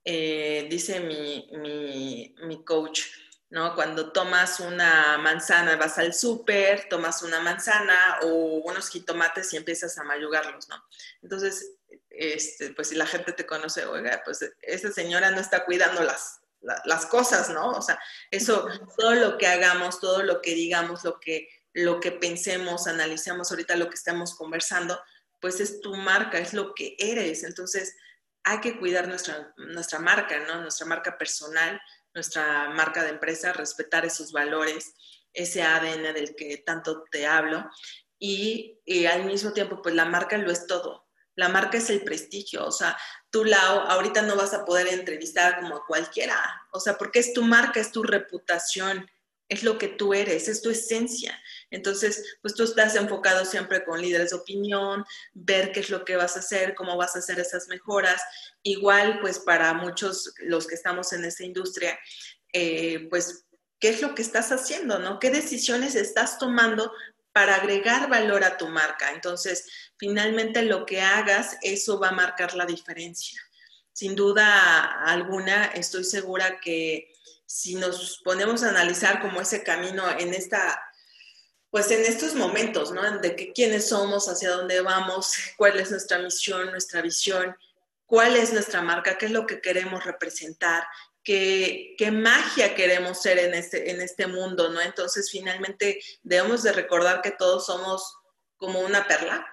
Eh, dice mi, mi, mi coach, ¿no? Cuando tomas una manzana, vas al súper, tomas una manzana o unos jitomates y empiezas a mayugarlos, ¿no? Entonces, este, pues si la gente te conoce, oiga, pues esa señora no está cuidando las, las cosas, ¿no? O sea, eso, todo lo que hagamos, todo lo que digamos, lo que, lo que pensemos, analicemos ahorita lo que estamos conversando, pues es tu marca, es lo que eres. Entonces, hay que cuidar nuestra, nuestra marca, ¿no? Nuestra marca personal, nuestra marca de empresa, respetar esos valores, ese ADN del que tanto te hablo. Y, al mismo tiempo, pues la marca lo es todo. La marca es el prestigio. O sea, tú, Lau, ahorita no vas a poder entrevistar como a cualquiera. O sea, porque es tu marca, es tu reputación, es lo que tú eres, es tu esencia. Entonces, pues tú estás enfocado siempre con líderes de opinión, ver qué es lo que vas a hacer, cómo vas a hacer esas mejoras. Igual, pues para muchos, los que estamos en esta industria, eh, pues, ¿qué es lo que estás haciendo, no? ¿Qué decisiones estás tomando para agregar valor a tu marca? Entonces, finalmente lo que hagas, eso va a marcar la diferencia. Sin duda alguna, estoy segura que si nos ponemos a analizar como ese camino en esta pues en estos momentos, ¿no? De que quiénes somos, hacia dónde vamos, cuál es nuestra misión, nuestra visión, cuál es nuestra marca, qué es lo que queremos representar, qué, qué magia queremos ser en este, en este mundo, ¿no? Entonces, finalmente, debemos de recordar que todos somos como una perla.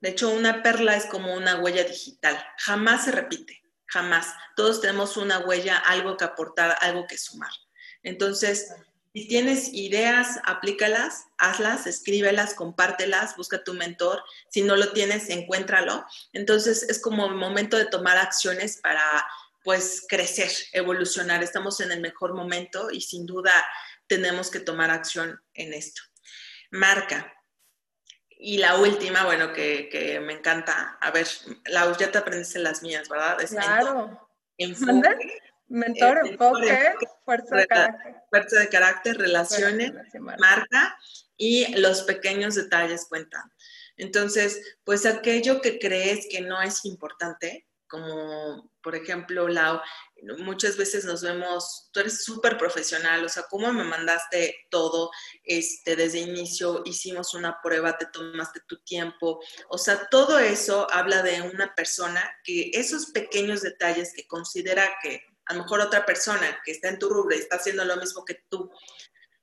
De hecho, una perla es como una huella digital, jamás se repite, jamás. Todos tenemos una huella, algo que aportar, algo que sumar. Entonces, si tienes ideas, aplícalas, hazlas, escríbelas, compártelas, busca tu mentor. Si no lo tienes, encuéntralo. Entonces es como momento de tomar acciones para pues crecer, evolucionar. Estamos en el mejor momento y sin duda tenemos que tomar acción en esto. Marca. Y la última, bueno, que, me encanta. A ver, Lau, ya te aprendiste las mías, ¿verdad? claro. Mentor, eh, enfoque, fuerza de carácter. Fuerza de carácter, relaciones, marca y los pequeños detalles cuentan. Entonces, pues aquello que crees que no es importante, como por ejemplo, Lau, muchas veces nos vemos, tú eres súper profesional, o sea, ¿cómo me mandaste todo este, desde inicio? Hicimos una prueba, te tomaste tu tiempo, o sea, todo eso habla de una persona que esos pequeños detalles que considera que a lo mejor otra persona que está en tu rubro y está haciendo lo mismo que tú,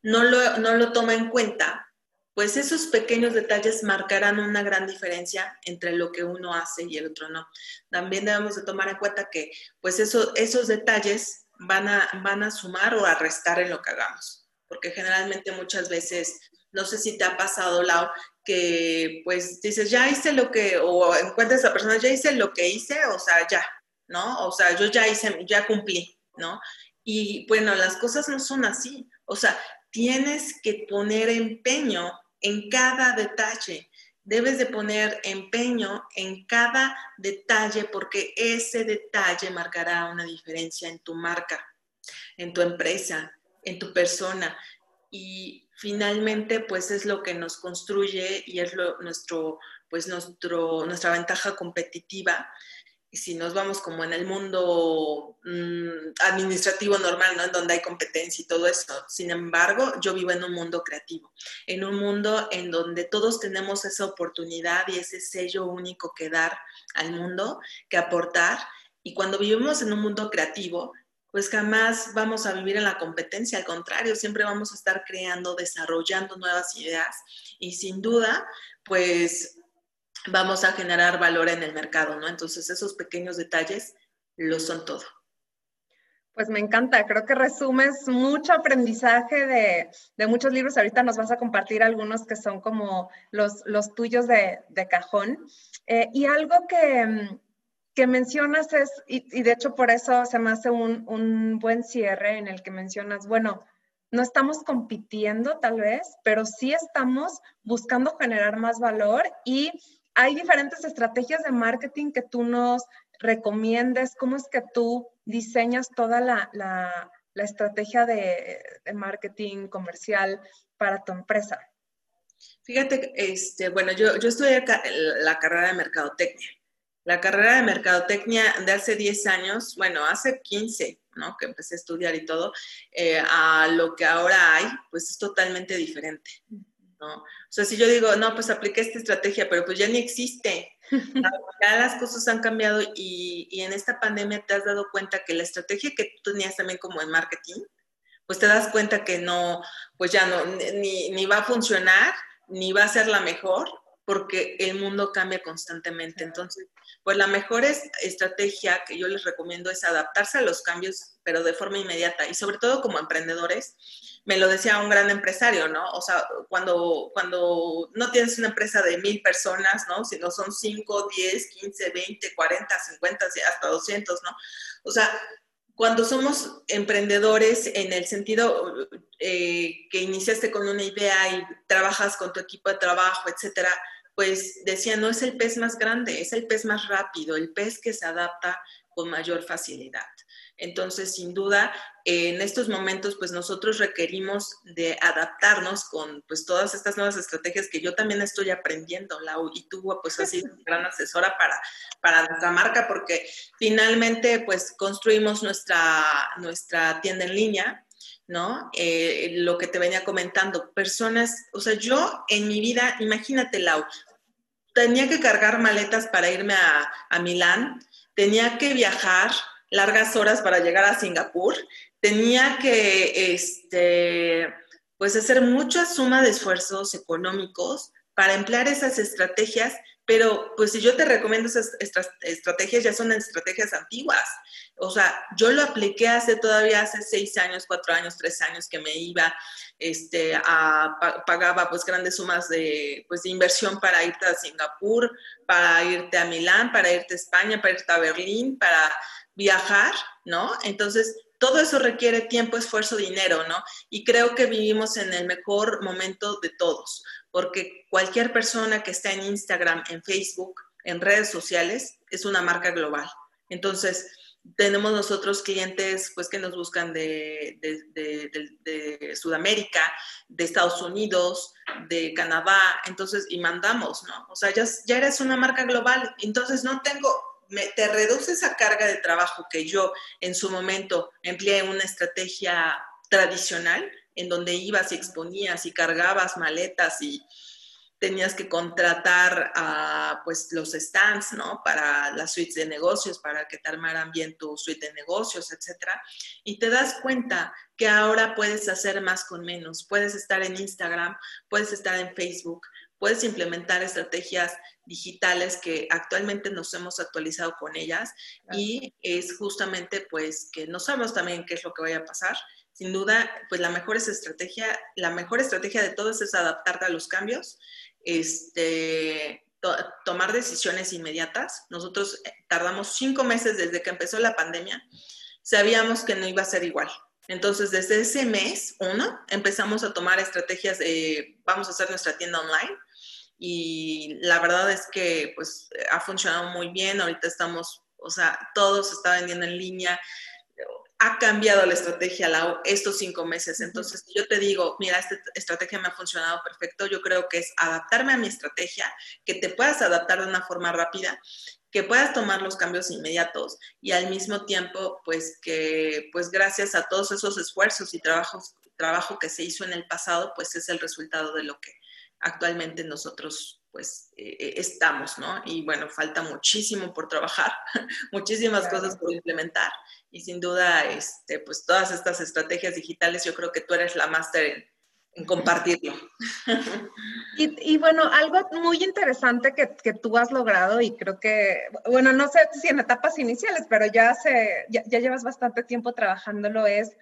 no lo, no lo toma en cuenta, pues esos pequeños detalles marcarán una gran diferencia entre lo que uno hace y el otro no. También debemos de tomar en cuenta que pues eso, esos detalles van a, van a sumar o a restar en lo que hagamos, porque generalmente muchas veces, no sé si te ha pasado, Lau, que pues dices, ya hice lo que, o encuentras a esa persona, ya hice lo que hice, o sea, ya, ¿no? O sea, yo ya hice, ya cumplí, ¿no? Y bueno, las cosas no son así. O sea, tienes que poner empeño en cada detalle. Debes de poner empeño en cada detalle porque ese detalle marcará una diferencia en tu marca, en tu empresa, en tu persona. Y finalmente, pues es lo que nos construye y es lo, nuestro, pues nuestro, nuestra ventaja competitiva si nos vamos como en el mundo mm, administrativo normal, ¿no? En donde hay competencia y todo eso. Sin embargo, yo vivo en un mundo creativo, en un mundo en donde todos tenemos esa oportunidad y ese sello único que dar al mundo, que aportar. Y cuando vivimos en un mundo creativo, pues jamás vamos a vivir en la competencia, al contrario, siempre vamos a estar creando, desarrollando nuevas ideas y sin duda, pues vamos a generar valor en el mercado, ¿no? Entonces esos pequeños detalles lo son todo. Pues me encanta, creo que resumes mucho aprendizaje de, muchos libros. Ahorita nos vas a compartir algunos que son como los, los tuyos de, cajón. Eh, y algo que, que, mencionas es, y, de hecho por eso se me hace un, un buen cierre en el que mencionas, bueno, no estamos compitiendo tal vez, pero sí estamos buscando generar más valor y hay diferentes estrategias de marketing que tú nos recomiendes. ¿Cómo es que tú diseñas toda la, estrategia de, marketing comercial para tu empresa? Fíjate, este, bueno, yo, yo estudié la carrera de mercadotecnia La carrera de mercadotecnia de hace 10 años, bueno, hace 15, ¿no? Que empecé a estudiar y todo, eh, a lo que ahora hay, pues es totalmente diferente, ¿no? O sea, si yo digo, no, pues apliqué esta estrategia, pero pues ya ni existe. Ya las cosas han cambiado y, y en esta pandemia te has dado cuenta que la estrategia que tú tenías también como en marketing, pues te das cuenta que no, pues ya no, ni, ni va a funcionar, ni va a ser la mejor, porque el mundo cambia constantemente. Entonces, pues la mejor estrategia que yo les recomiendo es adaptarse a los cambios, pero de forma inmediata y sobre todo como emprendedores. Me lo decía un gran empresario, ¿no? O sea, cuando, cuando no tienes una empresa de mil personas, ¿no? Sino son cinco, diez, quince, veinte, cuarenta, cincuenta, hasta doscientos, ¿no? O sea, cuando somos emprendedores en el sentido eh, que iniciaste con una idea y trabajas con tu equipo de trabajo, etcétera, pues decía, no es el pez más grande, es el pez más rápido, el pez que se adapta con mayor facilidad. Entonces, sin duda, en estos momentos, pues nosotros requerimos de adaptarnos con pues todas estas nuevas estrategias que yo también estoy aprendiendo, Lau, y tú pues has sido una gran asesora para, para nuestra marca, porque finalmente pues construimos nuestra, nuestra tienda en línea, ¿no? Eh, lo que te venía comentando, personas, o sea, yo en mi vida, imagínate, Lau, tenía que cargar maletas para irme a, a Milán, tenía que viajar largas horas para llegar a Singapur, tenía que, este, pues, hacer mucha suma de esfuerzos económicos para emplear esas estrategias, pero pues si yo te recomiendo esas estrategias, ya son estrategias antiguas. O sea, yo lo apliqué hace todavía hace seis años, cuatro años, tres años que me iba, este, a, pagaba pues grandes sumas de, pues, de inversión para irte a Singapur, para irte a Milán, para irte a España, para irte a Berlín, para viajar, ¿no? Entonces, todo eso requiere tiempo, esfuerzo, dinero, ¿no? Y creo que vivimos en el mejor momento de todos, porque cualquier persona que está en Instagram, en Facebook, en redes sociales, es una marca global. Entonces, tenemos nosotros clientes pues que nos buscan de, de, Sudamérica, de Estados Unidos, de Canadá, entonces, y mandamos, ¿no? O sea, ya, ya eres una marca global, entonces no tengo, te reduce esa carga de trabajo que yo en su momento empleé una estrategia tradicional, en donde ibas y exponías y cargabas maletas y tenías que contratar a pues los stands, ¿no? Para las suites de negocios, para que te armaran bien tu suite de negocios, etcétera. Y te das cuenta que ahora puedes hacer más con menos. Puedes estar en Instagram, puedes estar en Facebook, puedes implementar estrategias digitales que actualmente nos hemos actualizado con ellas y es justamente pues que no sabemos también qué es lo que vaya a pasar. Sin duda, pues la mejor estrategia, la mejor estrategia de todos es adaptarte a los cambios, este, tomar decisiones inmediatas. Nosotros eh, tardamos cinco meses desde que empezó la pandemia, sabíamos que no iba a ser igual. Entonces, desde ese mes, uno, empezamos a tomar estrategias de, vamos a hacer nuestra tienda online, y la verdad es que pues ha funcionado muy bien, ahorita estamos, o sea, todo se está vendiendo en línea, ha cambiado la estrategia la, estos cinco meses. Entonces, yo te digo, mira, esta estrategia me ha funcionado perfecto. Yo creo que es adaptarme a mi estrategia, que te puedas adaptar de una forma rápida, que puedas tomar los cambios inmediatos y al mismo tiempo, pues que, pues gracias a todos esos esfuerzos y trabajos, trabajo que se hizo en el pasado, pues es el resultado de lo que actualmente nosotros pues eh, eh, estamos, ¿no? Y bueno, falta muchísimo por trabajar, muchísimas cosas por implementar y sin duda, este, pues todas estas estrategias digitales, yo creo que tú eres la máster en, compartirlo. Y, bueno, algo muy interesante que, que, tú has logrado y creo que, bueno, no sé si en etapas iniciales, pero ya, se, ya, ya llevas bastante tiempo trabajándolo, es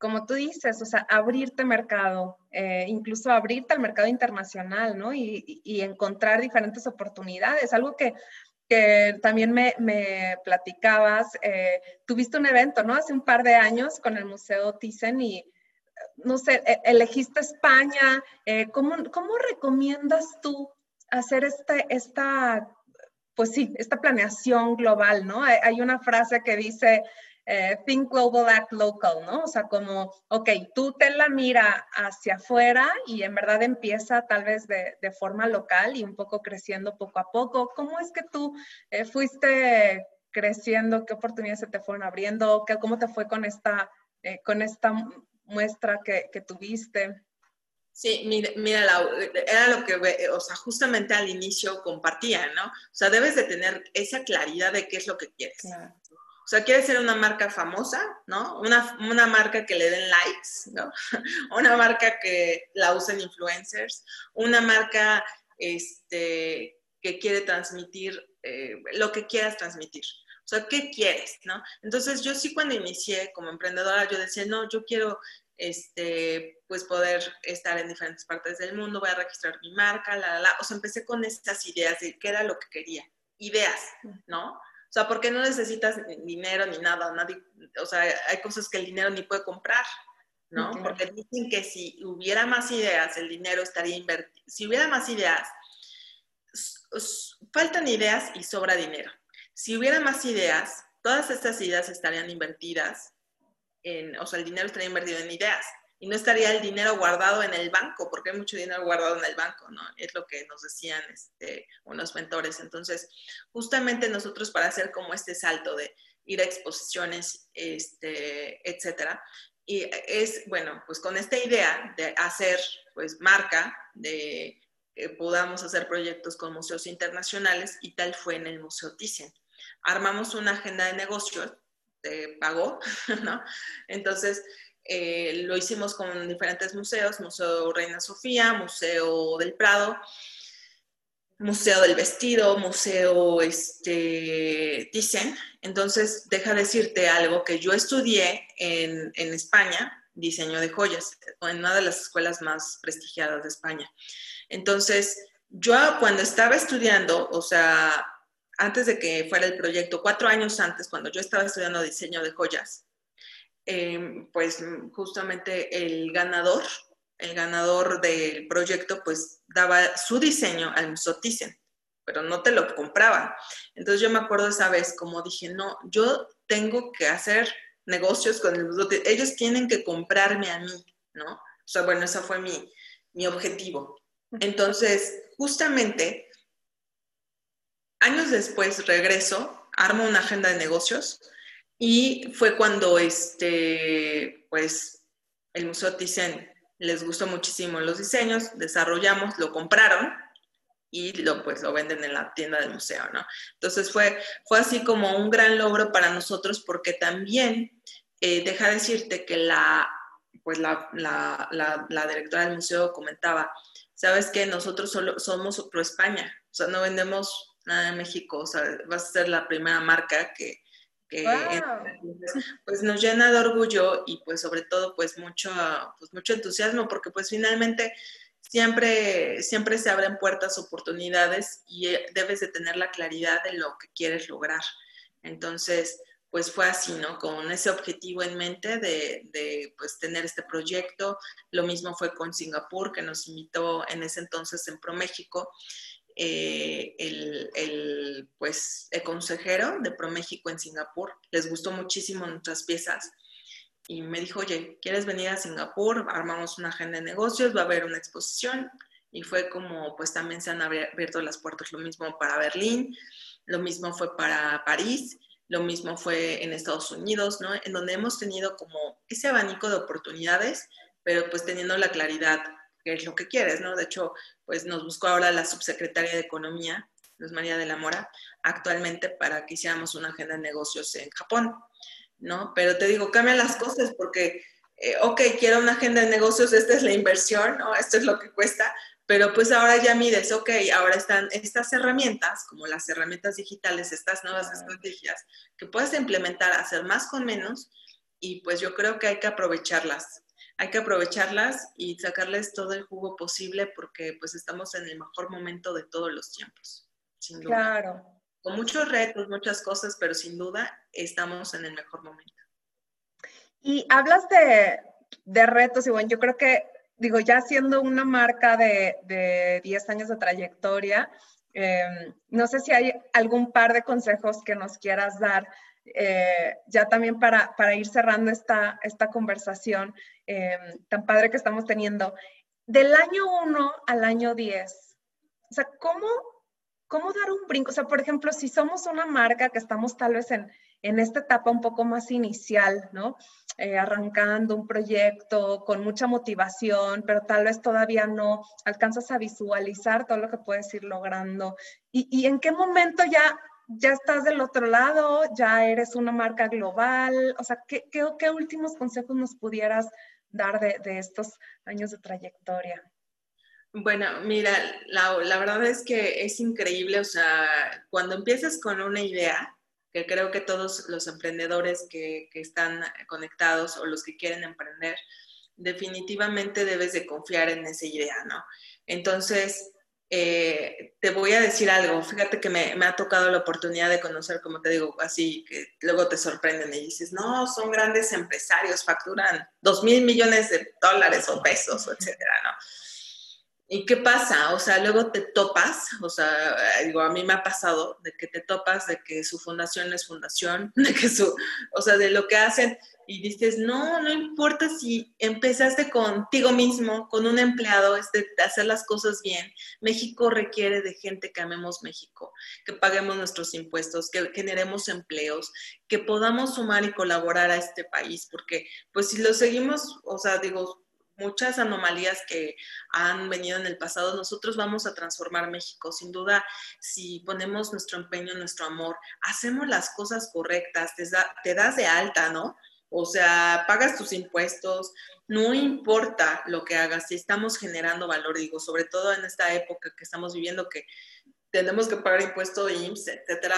como tú dices, o sea, abrirte mercado, eh, incluso abrirte al mercado internacional, ¿no? Y, encontrar diferentes oportunidades, algo que, también me, platicabas, eh, tuviste un evento, ¿no? Hace un par de años con el Museo Thyssen y, no sé, e, elegiste España, eh, ¿cómo, ¿cómo, recomiendas tú hacer este, esta, pues sí, esta planeación global, ¿no? Hay una frase que dice, eh, think global, act local, ¿no? O sea, como, ok, tú te la mira hacia afuera y en verdad empieza tal vez de, de forma local y un poco creciendo poco a poco. ¿Cómo es que tú eh, fuiste creciendo? ¿Qué oportunidades se te fueron abriendo? ¿Qué, ¿Cómo te fue con esta, eh, con esta muestra que, que tuviste? Sí, mira, mira era lo que, o sea, justamente al inicio compartía, ¿no? O sea, debes de tener esa claridad de qué es lo que quieres. Sea, quieres ser una marca famosa, ¿no? Una, una, marca que le den likes, ¿no? una marca que la usen influencers, una marca este, que quiere transmitir eh, lo que quieras transmitir. O sea, ¿qué quieres, no? Entonces, yo sí cuando inicié como emprendedora, yo decía, no, yo quiero este, pues poder estar en diferentes partes del mundo, voy a registrar mi marca, la, la, la. O sea, empecé con estas ideas de qué era lo que quería. Ideas, ¿no? O sea, porque no necesitas dinero ni nada, nadie, o sea, hay cosas que el dinero ni puede comprar, ¿no? Porque dicen que si hubiera más ideas, el dinero estaría invertido. Si hubiera más ideas, faltan ideas y sobra dinero. Si hubiera más ideas, todas estas ideas estarían invertidas o sea, el dinero estaría invertido en ideas y no estaría el dinero guardado en el banco, porque hay mucho dinero guardado en el banco, ¿no? Es lo que nos decían este, unos mentores. Entonces, justamente nosotros para hacer como este salto de ir a exposiciones, este, etcétera, y es, bueno, pues con esta idea de hacer, pues, marca, de que podamos hacer proyectos con museos internacionales, y tal fue en el Museo Thyssen. Armamos una agenda de negocios pagó, ¿no? Entonces, eh, lo hicimos con diferentes museos, Museo Reina Sofía, Museo del Prado, Museo del Vestido, Museo este, Thyssen. Entonces, deja decirte algo que yo estudié en, en España, diseño de joyas, en una de las escuelas más prestigiadas de España. Entonces, yo cuando estaba estudiando, o sea, antes de que fuera el proyecto, cuatro años antes, cuando yo estaba estudiando diseño de joyas, em, pues justamente el ganador, el ganador del proyecto, pues daba su diseño al Museo Thyssen, pero no te lo compraba. Entonces yo me acuerdo esa vez como dije, no, yo tengo que hacer negocios con el Museo ellos tienen que comprarme a mí, ¿no? O sea, bueno, ese fue mi, mi objetivo. Entonces, justamente años después regreso, armo una agenda de negocios y fue cuando este, pues, el Museo Thyssen les gustó muchísimo los diseños, desarrollamos, lo compraron y lo, pues, lo venden en la tienda del museo, ¿no? Entonces fue, fue así como un gran logro para nosotros porque también, eh, deja decirte que la, pues la, la, la, la, directora del museo comentaba, sabes que nosotros solo somos Pro España, o sea, no vendemos nada de México, o sea, vas a ser la primera marca que, pues nos llena de orgullo y pues sobre todo pues mucho, pues mucho entusiasmo porque pues finalmente siempre, siempre se abren puertas, oportunidades y eh, debes de tener la claridad de lo que quieres lograr. Entonces, pues fue así, ¿no? Con ese objetivo en mente de, de, pues tener este proyecto. Lo mismo fue con Singapur, que nos invitó en ese entonces en ProMéxico. Eh, el, pues, el consejero de ProMéxico en Singapur. Les gustó muchísimo nuestras piezas y me dijo, oye, ¿quieres venir a Singapur? Armamos una agenda de negocios, va a haber una exposición. Y fue como, pues también se han abierto las puertas, lo mismo para Berlín, lo mismo fue para París, lo mismo fue en Estados Unidos, ¿no? En donde hemos tenido como ese abanico de oportunidades, pero pues teniendo la claridad que es lo que quieres, ¿no? De hecho, pues nos buscó ahora la subsecretaria de Economía, Luz María de la Mora, actualmente para que hiciéramos una agenda de negocios en Japón, ¿no? Pero te digo, cambian las cosas porque, eh, ok, quiero una agenda de negocios, esta es la inversión, ¿no? Esto es lo que cuesta, pero pues ahora ya mides, ok, ahora están estas herramientas, como las herramientas digitales, estas nuevas estrategias que puedes implementar, hacer más con menos, y pues yo creo que hay que aprovecharlas hay que aprovecharlas y sacarles todo el jugo posible porque pues estamos en el mejor momento de todos los tiempos, sin duda. Claro. Con muchos retos, muchas cosas, pero sin duda estamos en el mejor momento. Y hablas de, de retos, y bueno, yo creo que, digo, ya siendo una marca de, de 10 años de trayectoria, eh, no sé si hay algún par de consejos que nos quieras dar eh, ya también para, para, ir cerrando esta, esta conversación eh, tan padre que estamos teniendo, del año 1 al año 10, o sea, ¿cómo, ¿cómo dar un brinco? O sea, por ejemplo, si somos una marca que estamos tal vez en, en esta etapa un poco más inicial, ¿no? Eh, arrancando un proyecto con mucha motivación, pero tal vez todavía no alcanzas a visualizar todo lo que puedes ir logrando. ¿Y, y en qué momento ya, ya estás del otro lado? ¿Ya eres una marca global? O sea, ¿qué, qué, qué últimos consejos nos pudieras dar de, estos años de trayectoria? Bueno, mira, la, la verdad es que es increíble, o sea, cuando empiezas con una idea, que creo que todos los emprendedores que, que, están conectados o los que quieren emprender, definitivamente debes de confiar en esa idea, ¿no? Entonces, eh, te voy a decir algo, fíjate que me, me, ha tocado la oportunidad de conocer, como te digo, así que luego te sorprenden y dices, no, son grandes empresarios, facturan dos mil millones de dólares o pesos, etcétera, ¿no? ¿Y qué pasa? O sea, luego te topas, o sea, digo, a mí me ha pasado de que te topas de que su fundación es fundación, de que su, o sea, de lo que hacen y dices, no, no importa si empezaste contigo mismo, con un empleado, es de hacer las cosas bien. México requiere de gente que amemos México, que paguemos nuestros impuestos, que generemos empleos, que podamos sumar y colaborar a este país, porque pues si lo seguimos, o sea, digo, muchas anomalías que han venido en el pasado, nosotros vamos a transformar México. Sin duda, si ponemos nuestro empeño, nuestro amor, hacemos las cosas correctas, te, da, te das de alta, ¿no? O sea, pagas tus impuestos, no importa lo que hagas, si estamos generando valor, digo, sobre todo en esta época que estamos viviendo que tenemos que pagar impuesto IMSS, etcétera,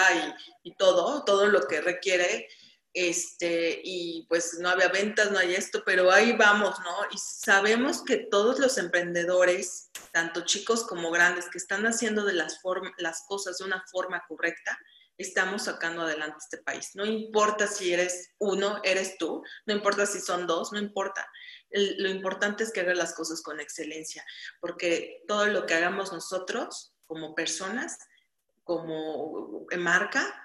y, y todo, todo lo que requiere, este, y pues no había ventas, no hay esto, pero ahí vamos, ¿no? Y sabemos que todos los emprendedores, tanto chicos como grandes, que están haciendo de las, las cosas de una forma correcta, estamos sacando adelante este país. No importa si eres uno, eres tú, no importa si son dos, no importa. lo importante es que hagas las cosas con excelencia, porque todo lo que hagamos nosotros como personas, como marca,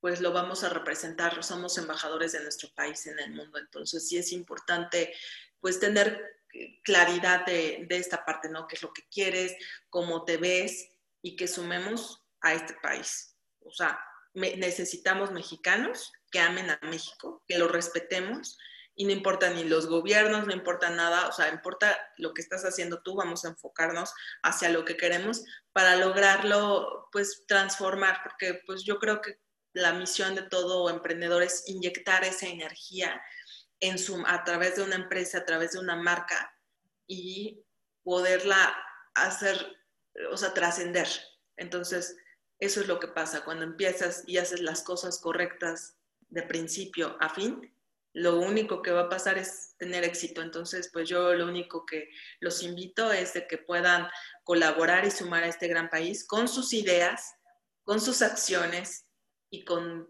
pues lo vamos a representar, somos embajadores de nuestro país en el mundo. Entonces sí es importante pues tener claridad de, de esta parte, ¿no? ¿Qué es lo que quieres? ¿Cómo te ves? Y que sumemos a este país. O sea, necesitamos mexicanos que amen a México, que lo respetemos y no importa ni los gobiernos, no importa nada, o sea, importa lo que estás haciendo tú, vamos a enfocarnos hacia lo que queremos para lograrlo, pues, transformar, porque pues yo creo que la misión de todo emprendedor es inyectar esa energía en su, a través de una empresa, a través de una marca y poderla hacer, o sea, trascender. Entonces, eso es lo que pasa cuando empiezas y haces las cosas correctas de principio a fin. Lo único que va a pasar es tener éxito. Entonces, pues yo lo único que los invito es de que puedan colaborar y sumar a este gran país con sus ideas, con sus acciones, y con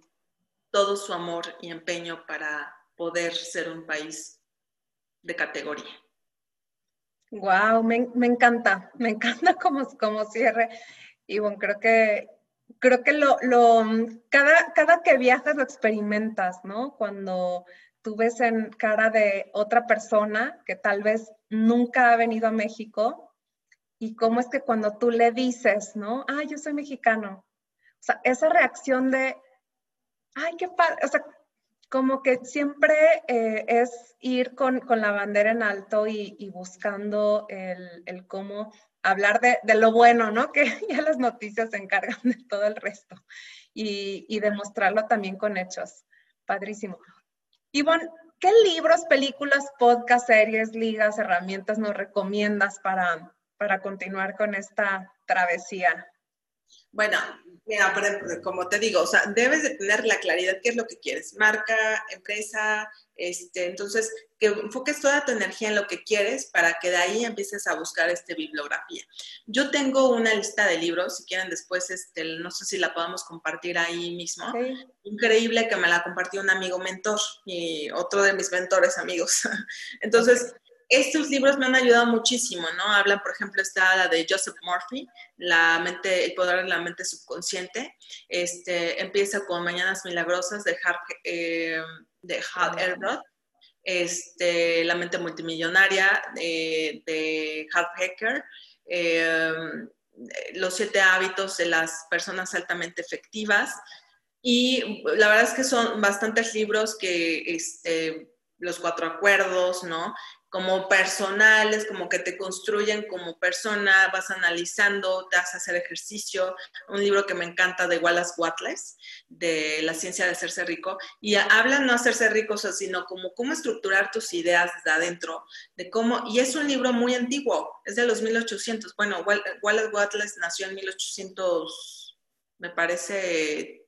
todo su amor y empeño para poder ser un país de categoría. Wow, me, me encanta, me encanta como, como cierre. Y bueno, creo que, creo que lo, lo, cada, cada que viajas lo experimentas, ¿no? Cuando tú ves en cara de otra persona que tal vez nunca ha venido a México y cómo es que cuando tú le dices, ¿no? Ah, yo soy mexicano, o sea, esa reacción de, ay, qué padre, o sea, como que siempre eh, es ir con, con, la bandera en alto y, buscando el, el, cómo hablar de, de, lo bueno, ¿no? Que ya las noticias se encargan de todo el resto y, y demostrarlo también con hechos. Padrísimo. Bueno, ¿qué libros, películas, podcast, series, ligas, herramientas nos recomiendas para, para continuar con esta travesía? Bueno, mira, como te digo, o sea, debes de tener la claridad qué es lo que quieres, marca, empresa, este, entonces que enfoques toda tu energía en lo que quieres para que de ahí empieces a buscar este bibliografía. Yo tengo una lista de libros, si quieren después, este, no sé si la podamos compartir ahí mismo. Increíble que me la compartió un amigo mentor y otro de mis mentores amigos. Entonces, estos libros me han ayudado muchísimo, ¿no? Hablan, por ejemplo, está la de Joseph Murphy, la mente, el poder de la mente subconsciente. Este, empieza con Mañanas Milagrosas de Hart, eh, de Hart este, La mente multimillonaria de, de Hart Hacker. Eh, los siete hábitos de las personas altamente efectivas. Y la verdad es que son bastantes libros que, este, los cuatro acuerdos, ¿no? Como personales, como que te construyen como persona, vas analizando, te haces hacer ejercicio. Un libro que me encanta de Wallace Watless, de la ciencia de hacerse rico, y habla no hacerse rico, sino como cómo estructurar tus ideas de adentro, de cómo, y es un libro muy antiguo, es de los 1800. Bueno, Wallace Watless nació en 1800, me parece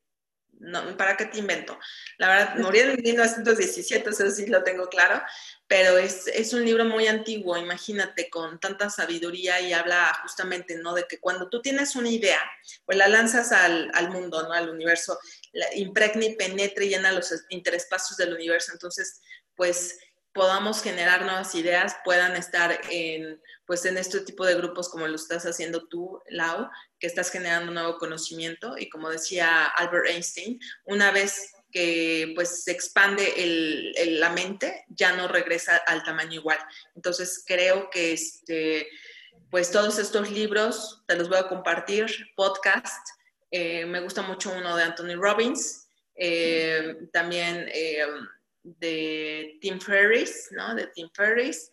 no, ¿para qué te invento? La verdad, murió en 1917, eso sí lo tengo claro, pero es, es, un libro muy antiguo, imagínate, con tanta sabiduría y habla justamente, ¿no? De que cuando tú tienes una idea, pues la lanzas al, al mundo, ¿no? Al universo, la impregna y penetra y llena los interespacios del universo, entonces, pues podamos generar nuevas ideas, puedan estar en, pues en este tipo de grupos como lo estás haciendo tú, Lau, que estás generando nuevo conocimiento y como decía Albert Einstein, una vez que pues se expande el, la mente, ya no regresa al tamaño igual. Entonces creo que este, pues todos estos libros te los voy a compartir, podcast, eh, me gusta mucho uno de Anthony Robbins, eh, también eh, de Tim Ferriss, ¿no? De Tim Ferriss,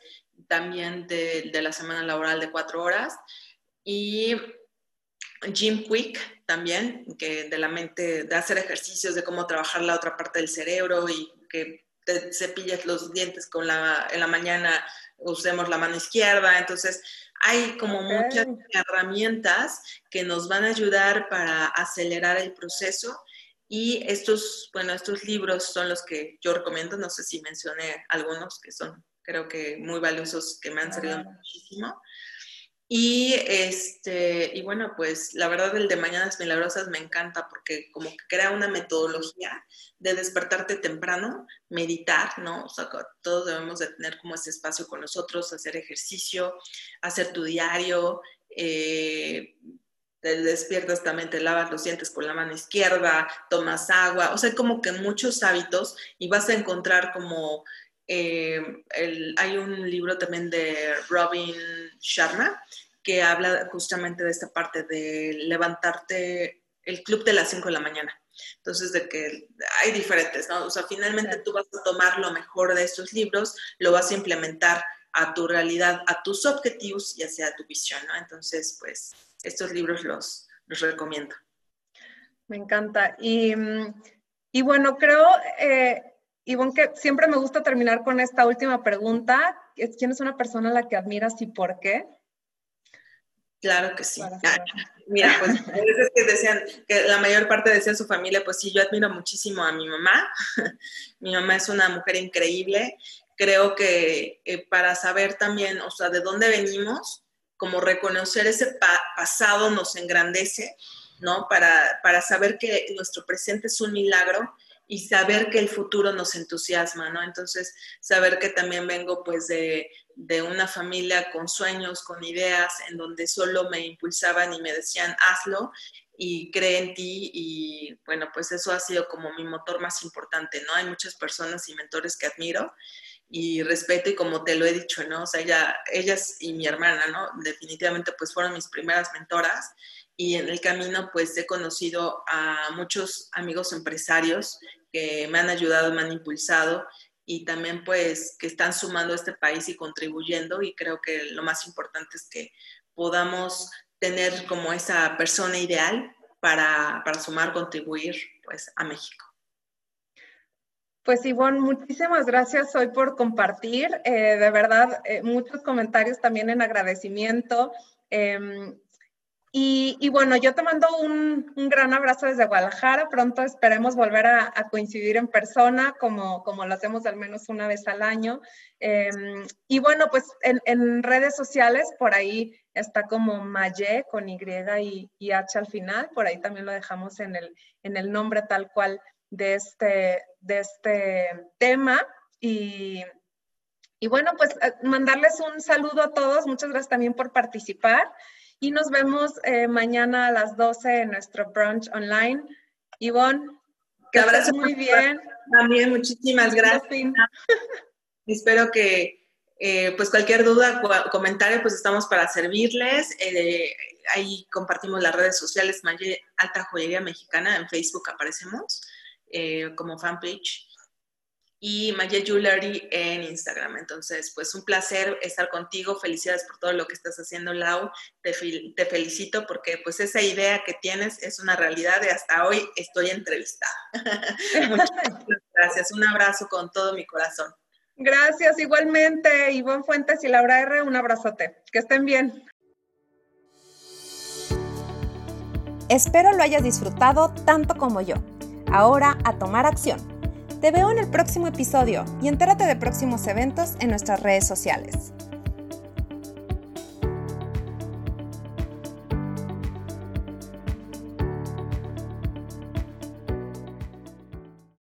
también de, de la semana laboral de cuatro horas y Jim Quick también, que de la mente, de hacer ejercicios, de cómo trabajar la otra parte del cerebro y que te cepillas los dientes con la, en la mañana, usemos la mano izquierda. Entonces, hay como muchas herramientas que nos van a ayudar para acelerar el proceso. Y estos, bueno, estos libros son los que yo recomiendo. No sé si mencioné algunos que son, creo que muy valiosos, que me han servido muchísimo. Y, este, y bueno, pues la verdad el de Mañanas Milagrosas me encanta porque como que crea una metodología de despertarte temprano, meditar, ¿no? O sea, todos debemos de tener como ese espacio con nosotros, hacer ejercicio, hacer tu diario, eh, te despiertas también, te lavas los dientes con la mano izquierda, tomas agua, o sea, como que muchos hábitos y vas a encontrar como eh, hay un libro también de Robin Sharma que habla justamente de esta parte de levantarte el club de las 5 de la mañana. Entonces, de que hay diferentes, ¿no? O sea, finalmente tú vas a tomar lo mejor de estos libros, lo vas a implementar a tu realidad, a tus objetivos y hacia tu visión, ¿no? Entonces, pues, estos libros los, los recomiendo. Me encanta. Y, y bueno, creo, eh, Ivonne, que siempre me gusta terminar con esta última pregunta. ¿Quién es una persona a la que admiras y por qué? Claro que sí. Mira, pues es que decían que la mayor parte decía su familia, pues sí, yo admiro muchísimo a mi mamá. mi mamá es una mujer increíble. Creo que eh, para saber también, o sea, de dónde venimos, como reconocer ese pasado nos engrandece, ¿no? Para, para saber que nuestro presente es un milagro y saber que el futuro nos entusiasma, ¿no? Entonces, saber que también vengo pues de, de, una familia con sueños, con ideas, en donde solo me impulsaban y me decían, hazlo y cree en ti y bueno, pues eso ha sido como mi motor más importante, ¿no? Hay muchas personas y mentores que admiro y respeto y como te lo he dicho, ¿no? O sea, ella, ellas y mi hermana, ¿no? Definitivamente pues fueron mis primeras mentoras y en el camino pues he conocido a muchos amigos empresarios que me han ayudado, me han impulsado y también pues que están sumando a este país y contribuyendo y creo que lo más importante es que podamos tener como esa persona ideal para, para sumar, contribuir pues a México. Pues Ivonne, muchísimas gracias hoy por compartir. Eh, de verdad, eh, muchos comentarios también en agradecimiento. Em, y, bueno, yo te mando un, gran abrazo desde Guadalajara. Pronto esperemos volver a, coincidir en persona, como, como lo hacemos al menos una vez al año. Em, y bueno, pues en, redes sociales, por ahí está como Maye con Y y, H al final. Por ahí también lo dejamos en el, en el nombre tal cual de este, de este tema. Y, Y bueno, pues eh, mandarles un saludo a todos. Muchas gracias también por participar. Y nos vemos eh, mañana a las 12 en nuestro brunch online. Ivonne, que estés muy bien. También muchísimas gracias. Espero que eh, pues cualquier duda, comentario, pues estamos para servirles. ahí compartimos las redes sociales, Maye Alta Joyería Mexicana, en Facebook aparecemos como fanpage y Maya Jewelry en Instagram. Entonces, pues un placer estar contigo. Felicidades por todo lo que estás haciendo, Lau. Te, te, felicito porque pues esa idea que tienes es una realidad y hasta hoy estoy entrevistada. Muchas gracias. Un abrazo con todo mi corazón. Gracias, igualmente. Ivonne Fuentes y Laura R., un abrazote. Que estén bien. Espero lo hayas disfrutado tanto como yo. Ahora a tomar acción te veo en el próximo episodio y entérate de próximos eventos en nuestras redes sociales.